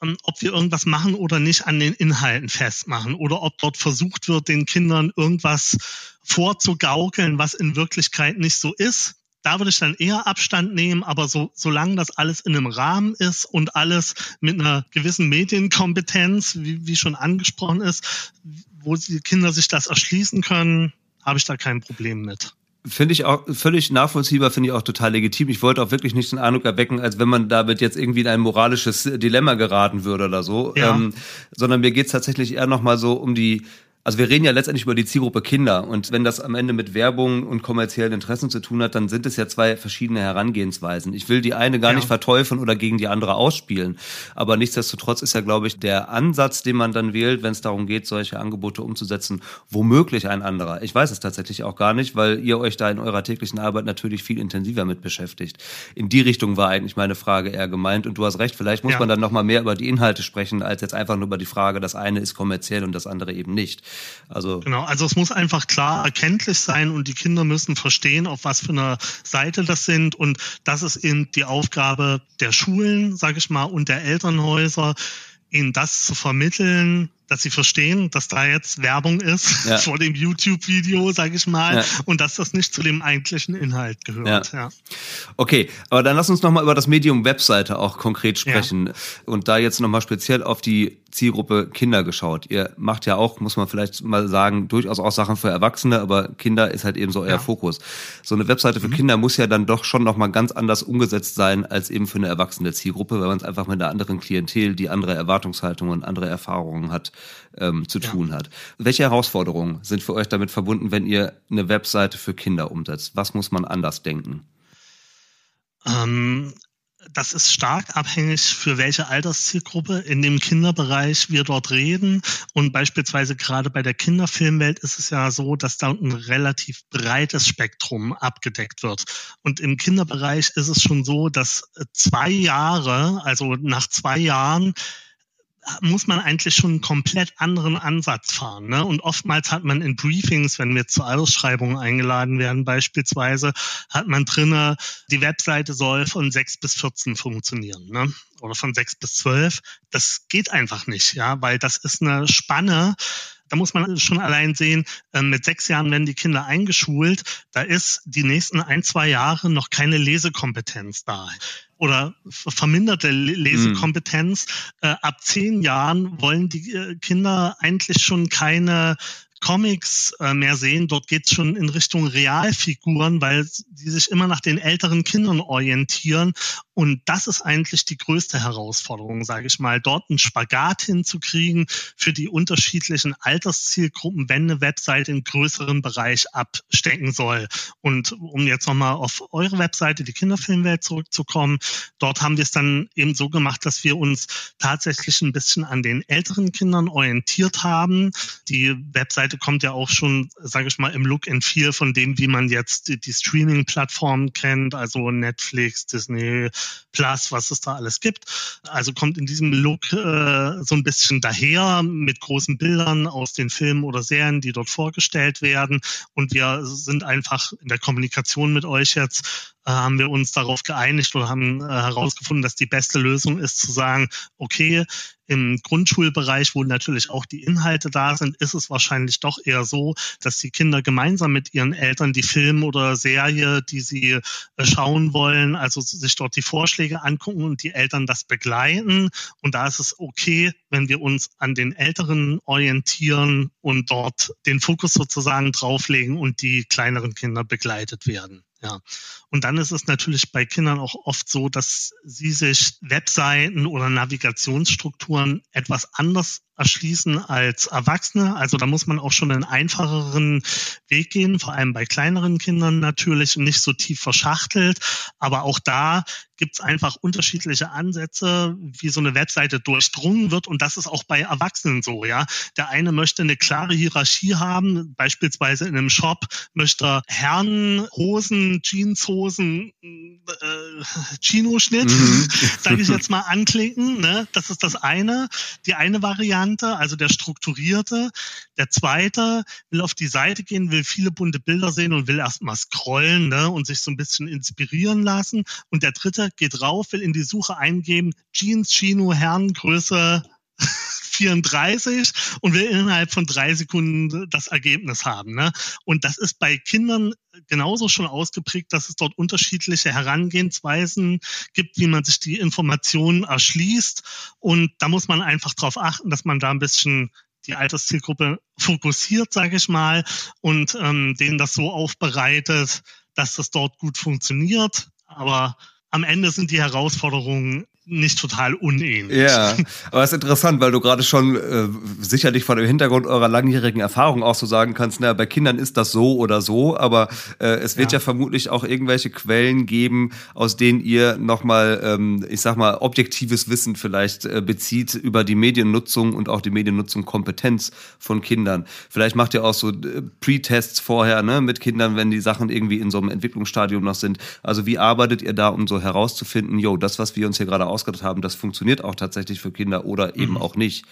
ob wir irgendwas machen oder nicht an den Inhalten festmachen oder ob dort versucht wird, den Kindern irgendwas vorzugaukeln, was in Wirklichkeit nicht so ist. Da würde ich dann eher Abstand nehmen, aber so, solange das alles in einem Rahmen ist und alles mit einer gewissen Medienkompetenz, wie, wie schon angesprochen ist, wo die Kinder sich das erschließen können, habe ich da kein Problem mit. Finde ich auch völlig nachvollziehbar, finde ich auch total legitim. Ich wollte auch wirklich nicht den Eindruck erwecken, als wenn man damit jetzt irgendwie in ein moralisches Dilemma geraten würde oder so. Ja. Ähm, sondern mir geht's tatsächlich eher nochmal so um die also wir reden ja letztendlich über die Zielgruppe Kinder und wenn das am Ende mit Werbung und kommerziellen Interessen zu tun hat, dann sind es ja zwei verschiedene Herangehensweisen. Ich will die eine gar ja. nicht verteufeln oder gegen die andere ausspielen, aber nichtsdestotrotz ist ja, glaube ich, der Ansatz, den man dann wählt, wenn es darum geht, solche Angebote umzusetzen, womöglich ein anderer. Ich weiß es tatsächlich auch gar nicht, weil ihr euch da in eurer täglichen Arbeit natürlich viel intensiver mit beschäftigt. In die Richtung war eigentlich meine Frage eher gemeint und du hast recht, vielleicht muss ja. man dann noch mal mehr über die Inhalte sprechen, als jetzt einfach nur über die Frage, das eine ist kommerziell und das andere eben nicht. Also genau, also es muss einfach klar erkenntlich sein und die Kinder müssen verstehen, auf was für einer Seite das sind. Und das ist eben die Aufgabe der Schulen, sage ich mal, und der Elternhäuser, ihnen das zu vermitteln, dass sie verstehen, dass da jetzt Werbung ist ja. vor dem YouTube-Video, sage ich mal, ja. und dass das nicht zu dem eigentlichen Inhalt gehört. Ja. Okay, aber dann lass uns nochmal über das Medium Webseite auch konkret sprechen und da jetzt nochmal speziell auf die Zielgruppe Kinder geschaut. Ihr macht ja auch, muss man vielleicht mal sagen, durchaus auch Sachen für Erwachsene, aber Kinder ist halt eben so euer Fokus. So eine Webseite für mhm. Kinder muss ja dann doch schon nochmal ganz anders umgesetzt sein als eben für eine erwachsene Zielgruppe, weil man es einfach mit einer anderen Klientel, die andere Erwartungshaltungen und andere Erfahrungen hat, ähm, zu ja. tun hat. Welche Herausforderungen sind für euch damit verbunden, wenn ihr eine Webseite für Kinder umsetzt? Was muss man anders denken? Ähm, das ist stark abhängig, für welche Alterszielgruppe in dem Kinderbereich wir dort reden. Und beispielsweise gerade bei der Kinderfilmwelt ist es ja so, dass da ein relativ breites Spektrum abgedeckt wird. Und im Kinderbereich ist es schon so, dass zwei Jahre, also nach zwei Jahren, muss man eigentlich schon einen komplett anderen Ansatz fahren. Ne? Und oftmals hat man in Briefings, wenn wir zur Ausschreibung eingeladen werden beispielsweise, hat man drinne, die Webseite soll von 6 bis 14 funktionieren. Ne? Oder von 6 bis 12. Das geht einfach nicht, ja, weil das ist eine Spanne, da muss man schon allein sehen, ähm, mit sechs Jahren werden die Kinder eingeschult, da ist die nächsten ein, zwei Jahre noch keine Lesekompetenz da oder verminderte Lesekompetenz. Mhm. Ab zehn Jahren wollen die äh, Kinder eigentlich schon keine Comics äh, mehr sehen. Dort geht es schon in Richtung Realfiguren, weil die sich immer nach den älteren Kindern orientieren. Und das ist eigentlich die größte Herausforderung, sage ich mal, dort einen Spagat hinzukriegen für die unterschiedlichen Alterszielgruppen, wenn eine Webseite in größeren Bereich abstecken soll. Und um jetzt nochmal auf eure Webseite, die Kinderfilmwelt zurückzukommen, dort haben wir es dann eben so gemacht, dass wir uns tatsächlich ein bisschen an den älteren Kindern orientiert haben. Die Webseite Seite kommt ja auch schon, sage ich mal, im Look and Feel von dem, wie man jetzt die Streaming-Plattformen kennt, also Netflix, Disney Plus, was es da alles gibt. Also kommt in diesem Look äh, so ein bisschen daher mit großen Bildern aus den Filmen oder Serien, die dort vorgestellt werden. Und wir sind einfach in der Kommunikation mit euch jetzt haben wir uns darauf geeinigt oder haben äh, herausgefunden, dass die beste Lösung ist zu sagen, okay, im Grundschulbereich, wo natürlich auch die Inhalte da sind, ist es wahrscheinlich doch eher so, dass die Kinder gemeinsam mit ihren Eltern die Film oder Serie, die sie äh, schauen wollen, also sich dort die Vorschläge angucken und die Eltern das begleiten. Und da ist es okay, wenn wir uns an den Älteren orientieren und dort den Fokus sozusagen drauflegen und die kleineren Kinder begleitet werden. Ja. Und dann ist es natürlich bei Kindern auch oft so, dass sie sich Webseiten oder Navigationsstrukturen etwas anders erschließen als Erwachsene. Also da muss man auch schon einen einfacheren Weg gehen, vor allem bei kleineren Kindern natürlich, nicht so tief verschachtelt. Aber auch da gibt es einfach unterschiedliche Ansätze, wie so eine Webseite durchdrungen wird. Und das ist auch bei Erwachsenen so, ja. Der eine möchte eine klare Hierarchie haben, beispielsweise in einem Shop möchte Herrenhosen, Jeanshosen, äh, Chino-Schnitt, mhm. sage ich jetzt mal, anklicken. Ne? Das ist das eine. Die eine Variante, also der strukturierte. Der zweite will auf die Seite gehen, will viele bunte Bilder sehen und will erstmal scrollen ne? und sich so ein bisschen inspirieren lassen. Und der dritte geht rauf, will in die Suche eingeben, Jeans, Chino, Herren, Größe 34 und will innerhalb von drei Sekunden das Ergebnis haben. Ne? Und das ist bei Kindern genauso schon ausgeprägt, dass es dort unterschiedliche Herangehensweisen gibt, wie man sich die Informationen erschließt. Und da muss man einfach darauf achten, dass man da ein bisschen die Alterszielgruppe fokussiert, sage ich mal, und ähm, denen das so aufbereitet, dass das dort gut funktioniert. Aber am Ende sind die Herausforderungen nicht total unähnlich. Ja, aber es ist interessant, weil du gerade schon äh, sicherlich von dem Hintergrund eurer langjährigen Erfahrung auch so sagen kannst, na, bei Kindern ist das so oder so, aber äh, es wird ja. ja vermutlich auch irgendwelche Quellen geben, aus denen ihr nochmal, ähm, ich sag mal, objektives Wissen vielleicht äh, bezieht über die Mediennutzung und auch die Mediennutzung Kompetenz von Kindern. Vielleicht macht ihr auch so äh, Pre-Tests vorher, ne, mit Kindern, wenn die Sachen irgendwie in so einem Entwicklungsstadium noch sind. Also wie arbeitet ihr da, um so herauszufinden, jo, das, was wir uns hier gerade aus ausgedacht haben, das funktioniert auch tatsächlich für Kinder oder eben mhm. auch nicht?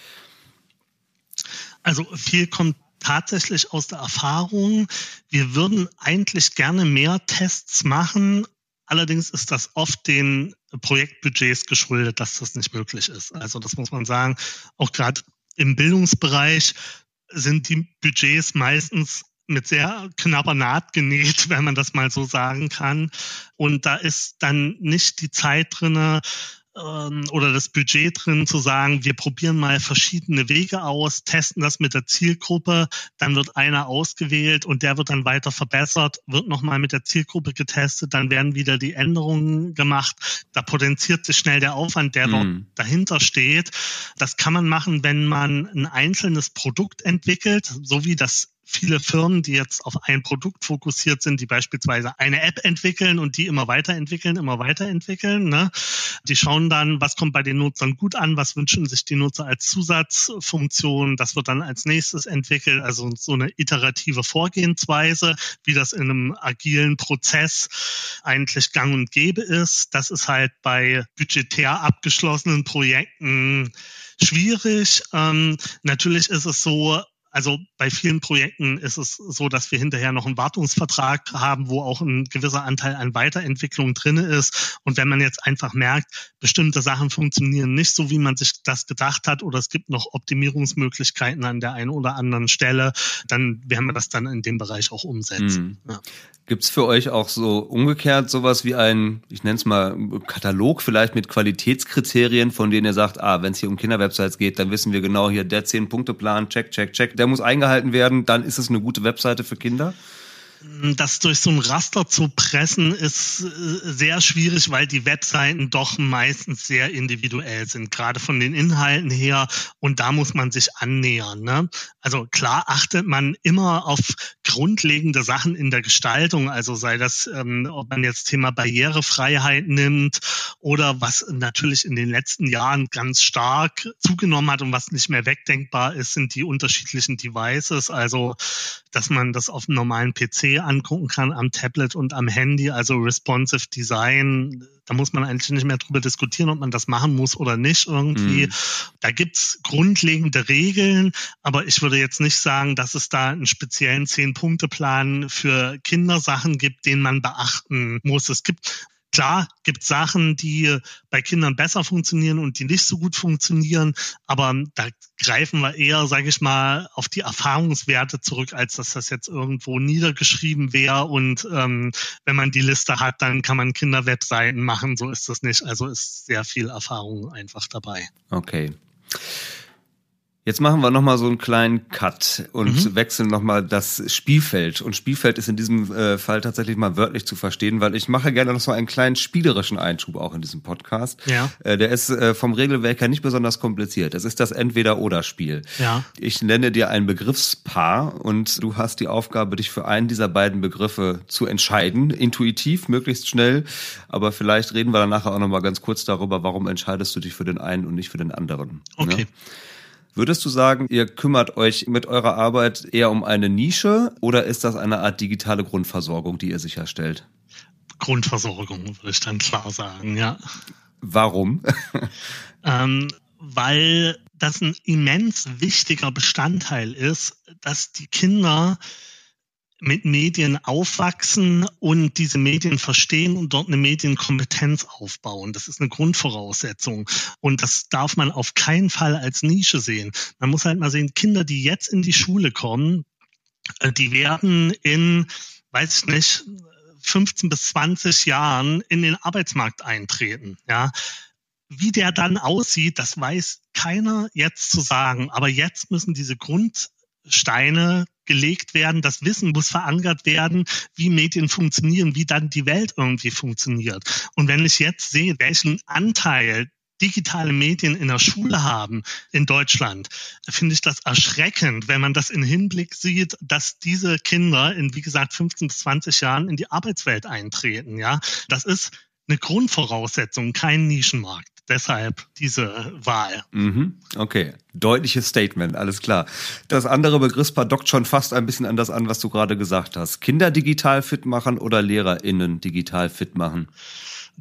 Also viel kommt tatsächlich aus der Erfahrung. Wir würden eigentlich gerne mehr Tests machen. Allerdings ist das oft den Projektbudgets geschuldet, dass das nicht möglich ist. Also das muss man sagen. Auch gerade im Bildungsbereich sind die Budgets meistens mit sehr knapper Naht genäht, wenn man das mal so sagen kann. Und da ist dann nicht die Zeit drinne, oder das Budget drin zu sagen, wir probieren mal verschiedene Wege aus, testen das mit der Zielgruppe, dann wird einer ausgewählt und der wird dann weiter verbessert, wird nochmal mit der Zielgruppe getestet, dann werden wieder die Änderungen gemacht. Da potenziert sich schnell der Aufwand, der dort mhm. dahinter steht. Das kann man machen, wenn man ein einzelnes Produkt entwickelt, so wie das viele Firmen, die jetzt auf ein Produkt fokussiert sind, die beispielsweise eine App entwickeln und die immer weiterentwickeln, immer weiterentwickeln. Ne? Die schauen dann, was kommt bei den Nutzern gut an, was wünschen sich die Nutzer als Zusatzfunktion, das wird dann als nächstes entwickelt, also so eine iterative Vorgehensweise, wie das in einem agilen Prozess eigentlich gang und gäbe ist. Das ist halt bei budgetär abgeschlossenen Projekten schwierig. Ähm, natürlich ist es so, also bei vielen Projekten ist es so, dass wir hinterher noch einen Wartungsvertrag haben, wo auch ein gewisser Anteil an Weiterentwicklung drin ist. Und wenn man jetzt einfach merkt, bestimmte Sachen funktionieren nicht so, wie man sich das gedacht hat, oder es gibt noch Optimierungsmöglichkeiten an der einen oder anderen Stelle, dann werden wir das dann in dem Bereich auch umsetzen. Mhm. Ja. Gibt es für euch auch so umgekehrt sowas wie ein, ich nenne es mal, Katalog vielleicht mit Qualitätskriterien, von denen ihr sagt, ah, wenn es hier um Kinderwebsites geht, dann wissen wir genau hier der Zehn-Punkte-Plan, check, check, check, der muss eingehalten werden, dann ist es eine gute Webseite für Kinder? Das durch so ein Raster zu pressen ist äh, sehr schwierig, weil die Webseiten doch meistens sehr individuell sind, gerade von den Inhalten her. Und da muss man sich annähern. Ne? Also klar achtet man immer auf grundlegende Sachen in der Gestaltung. Also sei das, ähm, ob man jetzt Thema Barrierefreiheit nimmt oder was natürlich in den letzten Jahren ganz stark zugenommen hat und was nicht mehr wegdenkbar ist, sind die unterschiedlichen Devices. Also dass man das auf einem normalen PC angucken kann, am Tablet und am Handy, also responsive Design. Da muss man eigentlich nicht mehr drüber diskutieren, ob man das machen muss oder nicht irgendwie. Mhm. Da gibt's grundlegende Regeln, aber ich würde jetzt nicht sagen, dass es da einen speziellen Zehn-Punkte-Plan für Kindersachen gibt, den man beachten muss. Es gibt Klar gibt Sachen, die bei Kindern besser funktionieren und die nicht so gut funktionieren, aber da greifen wir eher, sage ich mal, auf die Erfahrungswerte zurück, als dass das jetzt irgendwo niedergeschrieben wäre. Und ähm, wenn man die Liste hat, dann kann man Kinderwebseiten machen. So ist das nicht. Also ist sehr viel Erfahrung einfach dabei. Okay. Jetzt machen wir nochmal so einen kleinen Cut und mhm. wechseln nochmal das Spielfeld. Und Spielfeld ist in diesem äh, Fall tatsächlich mal wörtlich zu verstehen, weil ich mache gerne noch so einen kleinen spielerischen Einschub auch in diesem Podcast. Ja. Äh, der ist äh, vom Regelwerk her nicht besonders kompliziert. Es ist das Entweder-Oder-Spiel. Ja. Ich nenne dir ein Begriffspaar und du hast die Aufgabe, dich für einen dieser beiden Begriffe zu entscheiden. Intuitiv, möglichst schnell. Aber vielleicht reden wir dann nachher auch nochmal ganz kurz darüber, warum entscheidest du dich für den einen und nicht für den anderen. Okay. Ja? Würdest du sagen, ihr kümmert euch mit eurer Arbeit eher um eine Nische oder ist das eine Art digitale Grundversorgung, die ihr sicherstellt? Grundversorgung, würde ich dann klar sagen, ja. Warum? ähm, weil das ein immens wichtiger Bestandteil ist, dass die Kinder mit Medien aufwachsen und diese Medien verstehen und dort eine Medienkompetenz aufbauen. Das ist eine Grundvoraussetzung. Und das darf man auf keinen Fall als Nische sehen. Man muss halt mal sehen, Kinder, die jetzt in die Schule kommen, äh, die werden in, weiß ich nicht, 15 bis 20 Jahren in den Arbeitsmarkt eintreten. Ja, wie der dann aussieht, das weiß keiner jetzt zu sagen. Aber jetzt müssen diese Grundsteine gelegt werden, das Wissen muss verankert werden, wie Medien funktionieren, wie dann die Welt irgendwie funktioniert. Und wenn ich jetzt sehe, welchen Anteil digitale Medien in der Schule haben in Deutschland, finde ich das erschreckend, wenn man das in Hinblick sieht, dass diese Kinder in, wie gesagt, 15 bis 20 Jahren in die Arbeitswelt eintreten. Ja, das ist eine Grundvoraussetzung, kein Nischenmarkt deshalb diese Wahl. Mhm, okay, deutliches Statement, alles klar. Das andere Begriffspaar dockt schon fast ein bisschen an das an, was du gerade gesagt hast. Kinder digital fit machen oder LehrerInnen digital fit machen?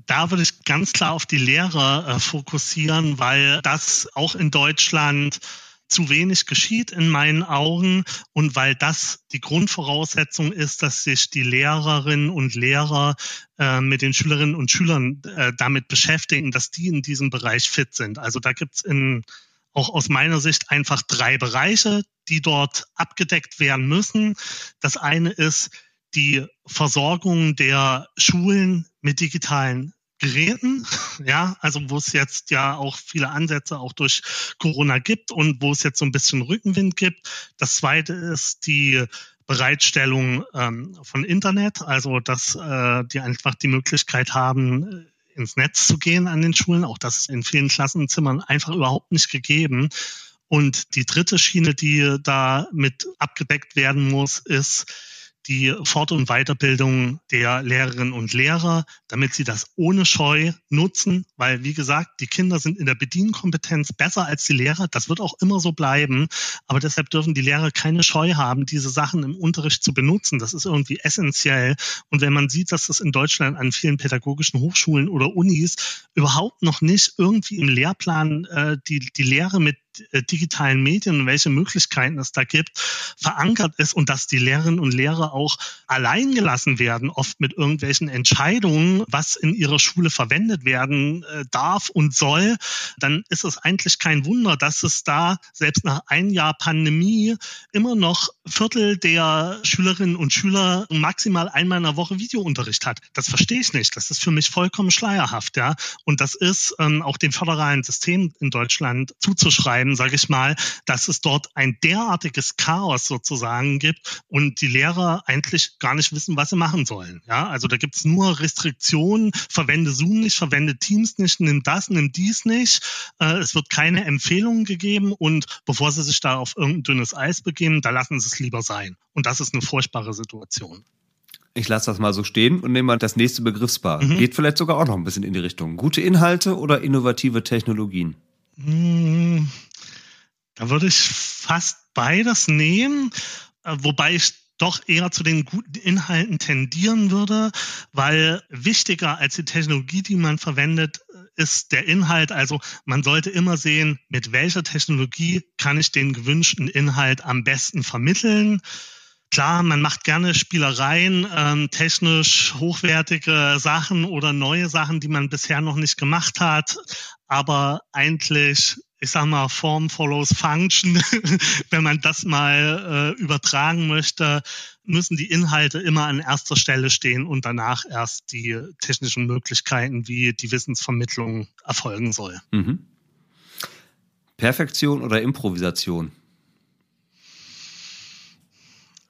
Da würde ich ganz klar auf die Lehrer äh, fokussieren, weil das auch in Deutschland zu wenig geschieht in meinen Augen und weil das die Grundvoraussetzung ist, dass sich die Lehrerinnen und Lehrer äh, mit den Schülerinnen und Schülern äh, damit beschäftigen, dass die in diesem Bereich fit sind. Also da gibt's in auch aus meiner Sicht einfach drei Bereiche, die dort abgedeckt werden müssen. Das eine ist die Versorgung der Schulen mit digitalen Geräten, ja, also wo es jetzt ja auch viele Ansätze auch durch Corona gibt und wo es jetzt so ein bisschen Rückenwind gibt. Das zweite ist die Bereitstellung ähm, von Internet, also dass äh, die einfach die Möglichkeit haben, ins Netz zu gehen an den Schulen. Auch das ist in vielen Klassenzimmern einfach überhaupt nicht gegeben. Und die dritte Schiene, die da mit abgedeckt werden muss, ist die Fort- und Weiterbildung der Lehrerinnen und Lehrer, damit sie das ohne Scheu nutzen, weil, wie gesagt, die Kinder sind in der Bedienkompetenz besser als die Lehrer. Das wird auch immer so bleiben. Aber deshalb dürfen die Lehrer keine Scheu haben, diese Sachen im Unterricht zu benutzen. Das ist irgendwie essentiell. Und wenn man sieht, dass das in Deutschland an vielen pädagogischen Hochschulen oder Unis überhaupt noch nicht irgendwie im Lehrplan äh, die, die Lehre mit digitalen Medien und welche Möglichkeiten es da gibt, verankert ist und dass die Lehrerinnen und Lehrer auch allein gelassen werden, oft mit irgendwelchen Entscheidungen, was in ihrer Schule verwendet werden äh, darf und soll, dann ist es eigentlich kein Wunder, dass es da selbst nach ein Jahr Pandemie immer noch Viertel der Schülerinnen und Schüler maximal einmal in der Woche Videounterricht hat. Das verstehe ich nicht. Das ist für mich vollkommen schleierhaft, ja. Und das ist ähm, auch dem föderalen System in Deutschland zuzuschreiben bleiben, sage ich mal, dass es dort ein derartiges Chaos sozusagen gibt und die Lehrer eigentlich gar nicht wissen, was sie machen sollen. Ja, also da gibt es nur Restriktionen, verwende Zoom nicht, verwende Teams nicht, nimm das, nimm dies nicht. Äh, es wird keine Empfehlungen gegeben und bevor sie sich da auf irgendein dünnes Eis begeben, da lassen sie es lieber sein. Und das ist eine furchtbare Situation. Ich lasse das mal so stehen und nehme mal das nächste Begriffspaar. Mhm. Geht vielleicht sogar auch noch ein bisschen in die Richtung. Gute Inhalte oder innovative Technologien? Mhm. Da würde ich fast beides nehmen, äh, wobei ich doch eher zu den guten Inhalten tendieren würde, weil wichtiger als die Technologie, die man verwendet, ist der Inhalt. Also man sollte immer sehen, mit welcher Technologie kann ich den gewünschten Inhalt am besten vermitteln. Klar, man macht gerne Spielereien, ähm, technisch hochwertige Sachen oder neue Sachen, die man bisher noch nicht gemacht hat. Aber eigentlich ich sag mal, Form follows Function. Wenn man das mal äh, übertragen möchte, müssen die Inhalte immer an erster Stelle stehen und danach erst die technischen Möglichkeiten, wie die Wissensvermittlung erfolgen soll. Mhm. Perfektion oder Improvisation?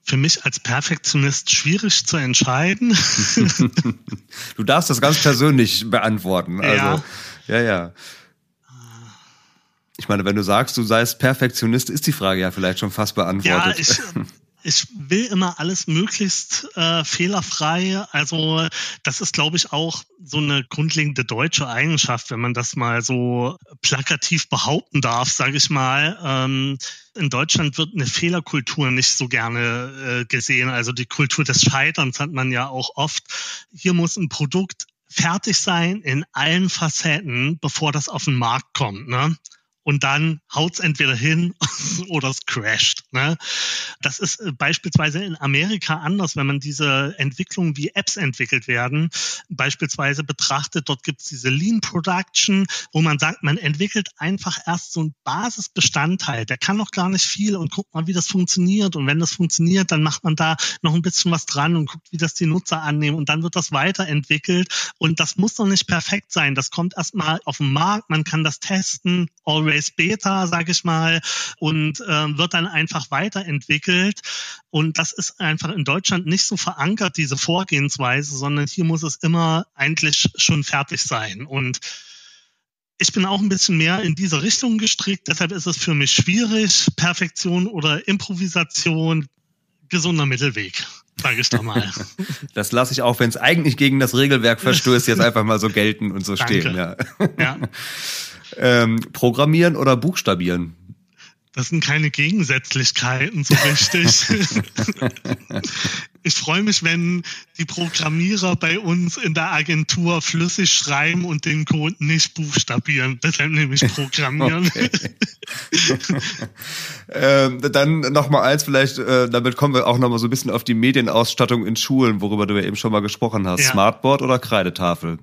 Für mich als Perfektionist schwierig zu entscheiden. du darfst das ganz persönlich beantworten. Also, ja, ja. ja. Ich meine, wenn du sagst, du seist Perfektionist, ist die Frage ja vielleicht schon fast beantwortet. Ja, ich, ich will immer alles möglichst äh, fehlerfrei. Also das ist, glaube ich, auch so eine grundlegende deutsche Eigenschaft, wenn man das mal so plakativ behaupten darf, sage ich mal. Ähm, in Deutschland wird eine Fehlerkultur nicht so gerne äh, gesehen. Also die Kultur des Scheiterns hat man ja auch oft. Hier muss ein Produkt fertig sein in allen Facetten, bevor das auf den Markt kommt. Ne? Und dann haut's entweder hin oder es crasht. Ne? Das ist äh, beispielsweise in Amerika anders, wenn man diese Entwicklungen wie Apps entwickelt werden, beispielsweise betrachtet, dort gibt's diese Lean Production, wo man sagt, man entwickelt einfach erst so ein Basisbestandteil, der kann noch gar nicht viel und guckt mal, wie das funktioniert. Und wenn das funktioniert, dann macht man da noch ein bisschen was dran und guckt, wie das die Nutzer annehmen und dann wird das weiterentwickelt. Und das muss noch nicht perfekt sein. Das kommt erstmal auf den Markt, man kann das testen, already Race Beta, sage ich mal, und äh, wird dann einfach weiterentwickelt. Und das ist einfach in Deutschland nicht so verankert, diese Vorgehensweise, sondern hier muss es immer eigentlich schon fertig sein. Und ich bin auch ein bisschen mehr in diese Richtung gestrickt, deshalb ist es für mich schwierig, Perfektion oder Improvisation, gesunder Mittelweg sage ich doch mal. Das lasse ich auch, wenn es eigentlich gegen das Regelwerk verstößt, jetzt einfach mal so gelten und so Danke. stehen. Ja. ja. Ähm, programmieren oder buchstabieren? Das sind keine Gegensätzlichkeiten so richtig. ich freue mich, wenn die Programmierer bei uns in der Agentur flüssig schreiben und den Code nicht buchstabieren. Deshalb nehme ich Programmieren. Okay. ähm, dann nochmal eins, vielleicht, äh, damit kommen wir auch nochmal so ein bisschen auf die Medienausstattung in Schulen, worüber du ja eben schon mal gesprochen hast. Ja. Smartboard oder Kreidetafel?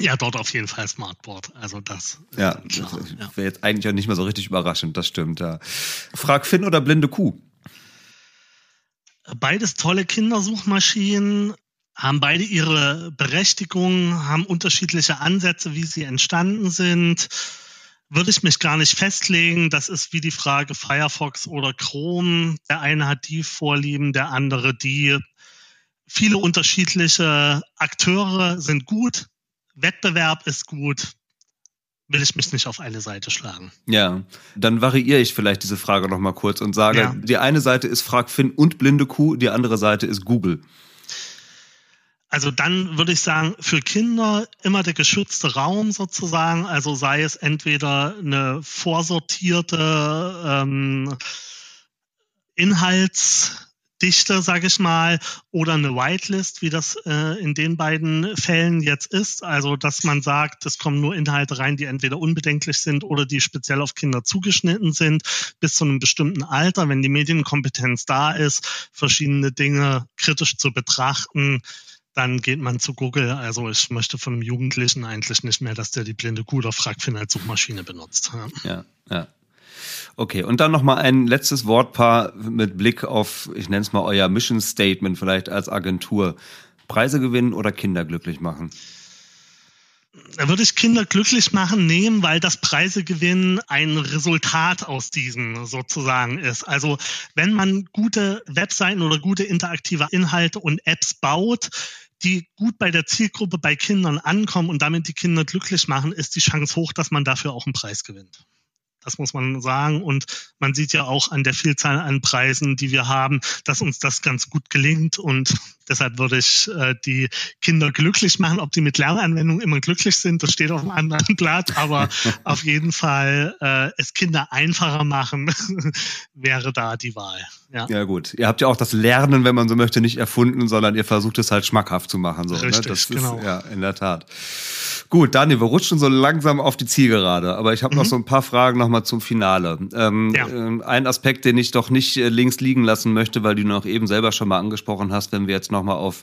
Ja, dort auf jeden Fall Smartboard. Also das. Ja, klar, ja. wäre jetzt eigentlich auch nicht mehr so richtig überraschend, das stimmt, ja. Frag Finn oder blinde Kuh? Beides tolle Kindersuchmaschinen, haben beide ihre Berechtigung, haben unterschiedliche Ansätze, wie sie entstanden sind. Würde ich mich gar nicht festlegen. Das ist wie die Frage Firefox oder Chrome. Der eine hat die Vorlieben, der andere die. Viele unterschiedliche Akteure sind gut. Wettbewerb ist gut. will ich mich nicht auf eine Seite schlagen. Ja, dann variiere ich vielleicht diese Frage nochmal kurz und sage, ja. die eine Seite ist Frag Finn und Blinde Kuh, die andere Seite ist Google. Also dann würde ich sagen, für Kinder immer der geschützte Raum sozusagen, also sei es entweder eine vorsortierte ähm, Inhalts Dichte, sage ich mal, oder eine Whitelist, wie das äh, in den beiden Fällen jetzt ist. Also, dass man sagt, es kommen nur Inhalte rein, die entweder unbedenklich sind oder die speziell auf Kinder zugeschnitten sind, bis zu einem bestimmten Alter, wenn die Medienkompetenz da ist, verschiedene Dinge kritisch zu betrachten. Dann geht man zu Google. Also ich möchte von einem Jugendlichen eigentlich nicht mehr, dass der die blinde Kuh oder Fragfin als Suchmaschine benutzt. Ja. ja. Okay, und dann nochmal ein letztes Wortpaar mit Blick auf, ich nenne es mal euer Mission Statement vielleicht als Agentur. Preise gewinnen oder Kinder glücklich machen? Da würde ich Kinder glücklich machen nehmen, weil das Preisegewinn ein Resultat aus diesem sozusagen ist. Also wenn man gute Webseiten oder gute interaktive Inhalte und Apps baut, die gut bei der Zielgruppe bei Kindern ankommen und damit die Kinder glücklich machen, ist die Chance hoch, dass man dafür auch einen Preis gewinnt. Das muss man sagen. Und man sieht ja auch an der Vielzahl an Preisen, die wir haben, dass uns das ganz gut gelingt. Und deshalb würde ich äh, die Kinder glücklich machen. Ob die mit Lernanwendungen immer glücklich sind, das steht auf einem anderen Blatt. Aber auf jeden Fall äh, es Kinder einfacher machen, wäre da die Wahl. Ja. ja gut. Ihr habt ja auch das Lernen, wenn man so möchte, nicht erfunden, sondern ihr versucht es halt schmackhaft zu machen. So, ne? Richtig, ne? das genau. Ist, ja, in der Tat. Gut, Daniel, wir rutschen so langsam auf die Zielgerade, aber ich habe mhm. noch so ein paar Fragen nochmal zum Finale. Ähm, ja. äh, ein Aspekt, den ich doch nicht äh, links liegen lassen möchte, weil du noch eben selber schon mal angesprochen hast, wenn wir jetzt nochmal auf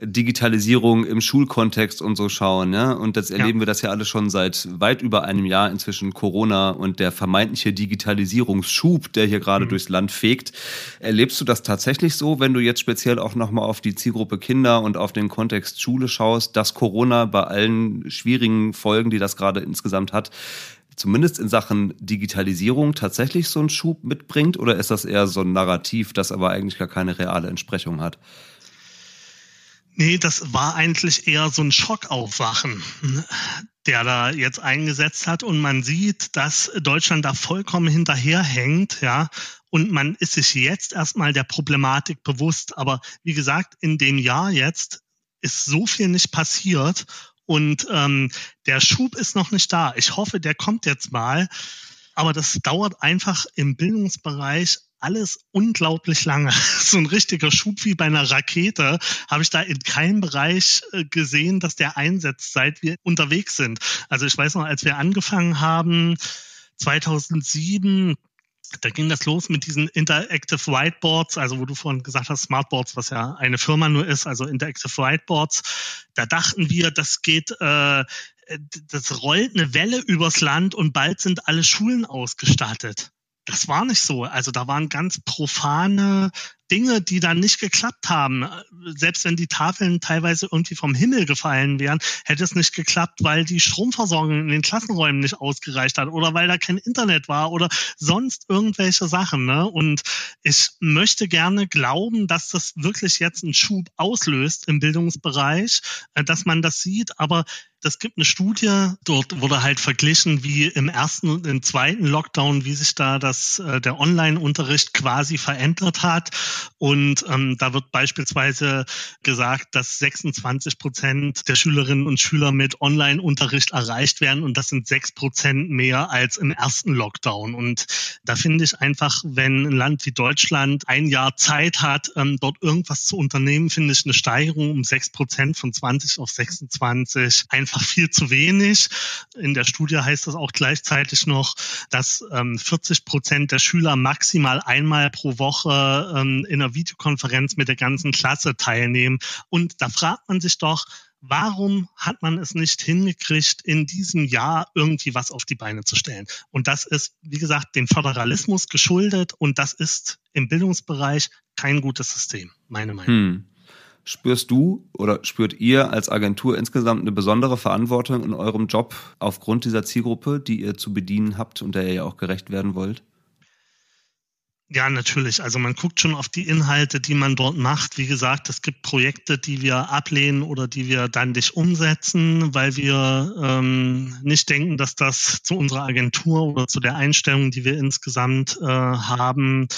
Digitalisierung im Schulkontext und so schauen, ja, und jetzt erleben ja. wir das ja alle schon seit weit über einem Jahr inzwischen Corona und der vermeintliche Digitalisierungsschub, der hier gerade mhm. durchs Land fegt. Erlebst du das tatsächlich so, wenn du jetzt speziell auch nochmal auf die Zielgruppe Kinder und auf den Kontext Schule schaust, dass Corona bei allen schwierigen Folgen, die das gerade insgesamt hat, zumindest in Sachen Digitalisierung tatsächlich so einen Schub mitbringt? Oder ist das eher so ein Narrativ, das aber eigentlich gar keine reale Entsprechung hat? Nee, das war eigentlich eher so ein Schockaufwachen, der da jetzt eingesetzt hat. Und man sieht, dass Deutschland da vollkommen hinterherhängt, ja. Und man ist sich jetzt erstmal der Problematik bewusst. Aber wie gesagt, in dem Jahr jetzt ist so viel nicht passiert. Und ähm, der Schub ist noch nicht da. Ich hoffe, der kommt jetzt mal. Aber das dauert einfach im Bildungsbereich alles unglaublich lange. So ein richtiger Schub wie bei einer Rakete habe ich da in keinem Bereich äh, gesehen, dass der einsetzt, seit wir unterwegs sind. Also ich weiß noch, als wir angefangen haben, 2007, da ging das los mit diesen Interactive Whiteboards, also wo du vorhin gesagt hast, Smartboards, was ja eine Firma nur ist, also Interactive Whiteboards. Da dachten wir, das geht, äh, das rollt eine Welle übers Land und bald sind alle Schulen ausgestattet. Das war nicht so. Also da waren ganz profane Dinge, die dann nicht geklappt haben. Selbst wenn die Tafeln teilweise irgendwie vom Himmel gefallen wären, hätte es nicht geklappt, weil die Stromversorgung in den Klassenräumen nicht ausgereicht hat oder weil da kein Internet war oder sonst irgendwelche Sachen. Ne? Und ich möchte gerne glauben, dass das wirklich jetzt einen Schub auslöst im Bildungsbereich, äh, dass man das sieht. Aber es gibt eine Studie, dort wurde halt verglichen, wie im ersten und im zweiten Lockdown, wie sich da das, äh, der Online-Unterricht quasi verändert hat. Und ähm, da wird beispielsweise gesagt, dass 26 Prozent der Schülerinnen und Schüler mit Online-Unterricht erreicht werden und das sind sechs Prozent mehr als im ersten Lockdown. Und da finde ich einfach, wenn ein Land wie Deutschland ein Jahr Zeit hat, ähm, dort irgendwas zu unternehmen, finde ich eine Steigerung um sechs Prozent von 20 auf 26 einfach viel zu wenig. In der Studie heißt das auch gleichzeitig noch, dass ähm, 40 Prozent der Schüler maximal einmal pro Woche ähm, in einer Videokonferenz mit der ganzen Klasse teilnehmen. Und da fragt man sich doch, warum hat man es nicht hingekriegt, in diesem Jahr irgendwie was auf die Beine zu stellen? Und das ist, wie gesagt, dem Föderalismus geschuldet und das ist im Bildungsbereich kein gutes System, meine Meinung. Hm. Spürst du oder spürt ihr als Agentur insgesamt eine besondere Verantwortung in eurem Job aufgrund dieser Zielgruppe, die ihr zu bedienen habt und der ihr ja auch gerecht werden wollt? Ja, natürlich. Also man guckt schon auf die Inhalte, die man dort macht. Wie gesagt, es gibt Projekte, die wir ablehnen oder die wir dann nicht umsetzen, weil wir ähm, nicht denken, dass das zu unserer Agentur oder zu der Einstellung, die wir insgesamt äh, haben,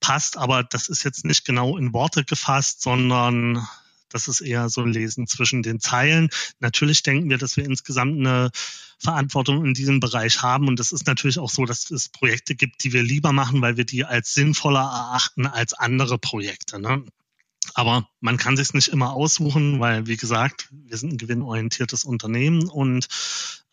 passt. Aber das ist jetzt nicht genau in Worte gefasst, sondern das ist eher so ein Lesen zwischen den Zeilen. Natürlich denken wir, dass wir insgesamt eine Verantwortung in diesem Bereich haben. Und es ist natürlich auch so, dass es Projekte gibt, die wir lieber machen, weil wir die als sinnvoller erachten als andere Projekte. Ne? Aber man kann sich nicht immer aussuchen, weil, wie gesagt, wir sind ein gewinnorientiertes Unternehmen und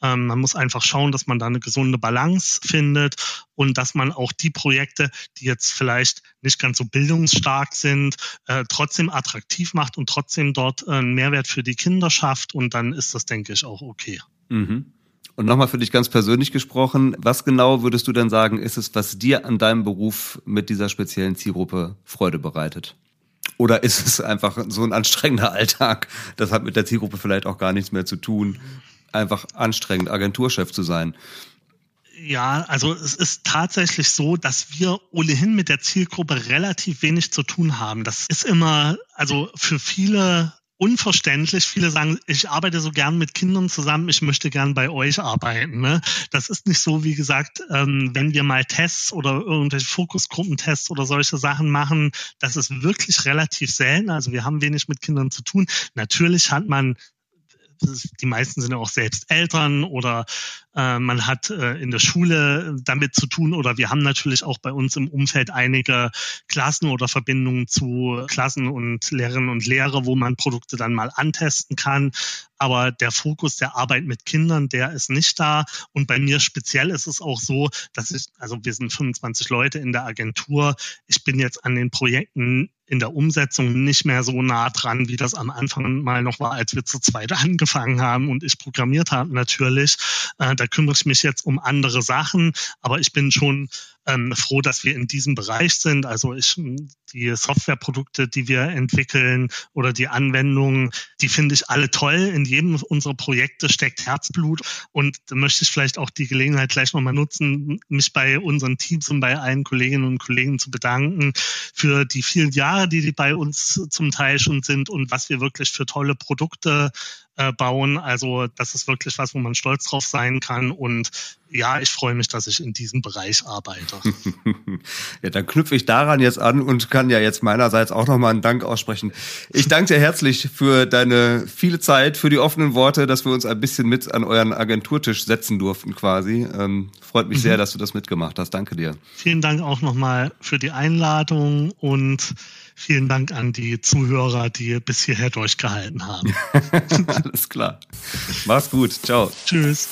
ähm, man muss einfach schauen, dass man da eine gesunde Balance findet und dass man auch die Projekte, die jetzt vielleicht nicht ganz so bildungsstark sind, äh, trotzdem attraktiv macht und trotzdem dort äh, einen Mehrwert für die Kinder schafft. Und dann ist das, denke ich, auch okay. Mhm. Und nochmal für dich ganz persönlich gesprochen, was genau würdest du denn sagen, ist es, was dir an deinem Beruf mit dieser speziellen Zielgruppe Freude bereitet? Oder ist es einfach so ein anstrengender Alltag? Das hat mit der Zielgruppe vielleicht auch gar nichts mehr zu tun. Einfach anstrengend, Agenturchef zu sein. Ja, also es ist tatsächlich so, dass wir ohnehin mit der Zielgruppe relativ wenig zu tun haben. Das ist immer, also für viele unverständlich. Viele sagen, ich arbeite so gern mit Kindern zusammen, ich möchte gern bei euch arbeiten. Ne? Das ist nicht so, wie gesagt, ähm, wenn wir mal Tests oder irgendwelche Fokusgruppentests oder solche Sachen machen, das ist wirklich relativ selten. Also wir haben wenig mit Kindern zu tun. Natürlich hat man die meisten sind ja auch selbst Eltern oder äh, man hat äh, in der Schule damit zu tun oder wir haben natürlich auch bei uns im Umfeld einige Klassen oder Verbindungen zu Klassen und Lehrerinnen und Lehrer, wo man Produkte dann mal antesten kann. Aber der Fokus der Arbeit mit Kindern, der ist nicht da. Und bei mir speziell ist es auch so, dass ich, also wir sind 25 Leute in der Agentur. Ich bin jetzt an den Projekten in der Umsetzung nicht mehr so nah dran, wie das am Anfang mal noch war, als wir zu zweit angefangen haben und ich programmiert habe natürlich. Äh, da kümmere ich mich jetzt um andere Sachen, aber ich bin schon ähm, froh, dass wir in diesem Bereich sind. Also ich, die Softwareprodukte, die wir entwickeln oder die Anwendungen, die finde ich alle toll. In jedem unserer Projekte steckt Herzblut. Und da möchte ich vielleicht auch die Gelegenheit gleich nochmal nutzen, mich bei unseren Teams und bei allen Kolleginnen und Kollegen zu bedanken für die vielen Jahre, die die bei uns zum Teil schon sind und was wir wirklich für tolle Produkte äh, bauen. Also das ist wirklich was, wo man stolz drauf sein kann. Und ja, ich freue mich, dass ich in diesem Bereich arbeite. ja, dann knüpfe ich daran jetzt an und kann ja jetzt meinerseits auch nochmal einen Dank aussprechen. Ich danke dir herzlich für deine viele Zeit, für die offenen Worte, dass wir uns ein bisschen mit an euren Agenturtisch setzen durften quasi. Ähm, freut mich mhm. sehr, dass du das mitgemacht hast. Danke dir. Vielen Dank auch nochmal für die Einladung und vielen Dank an die Zuhörer, die bis hierher durchgehalten haben. Alles klar. Mach's gut. Ciao. Tschüss.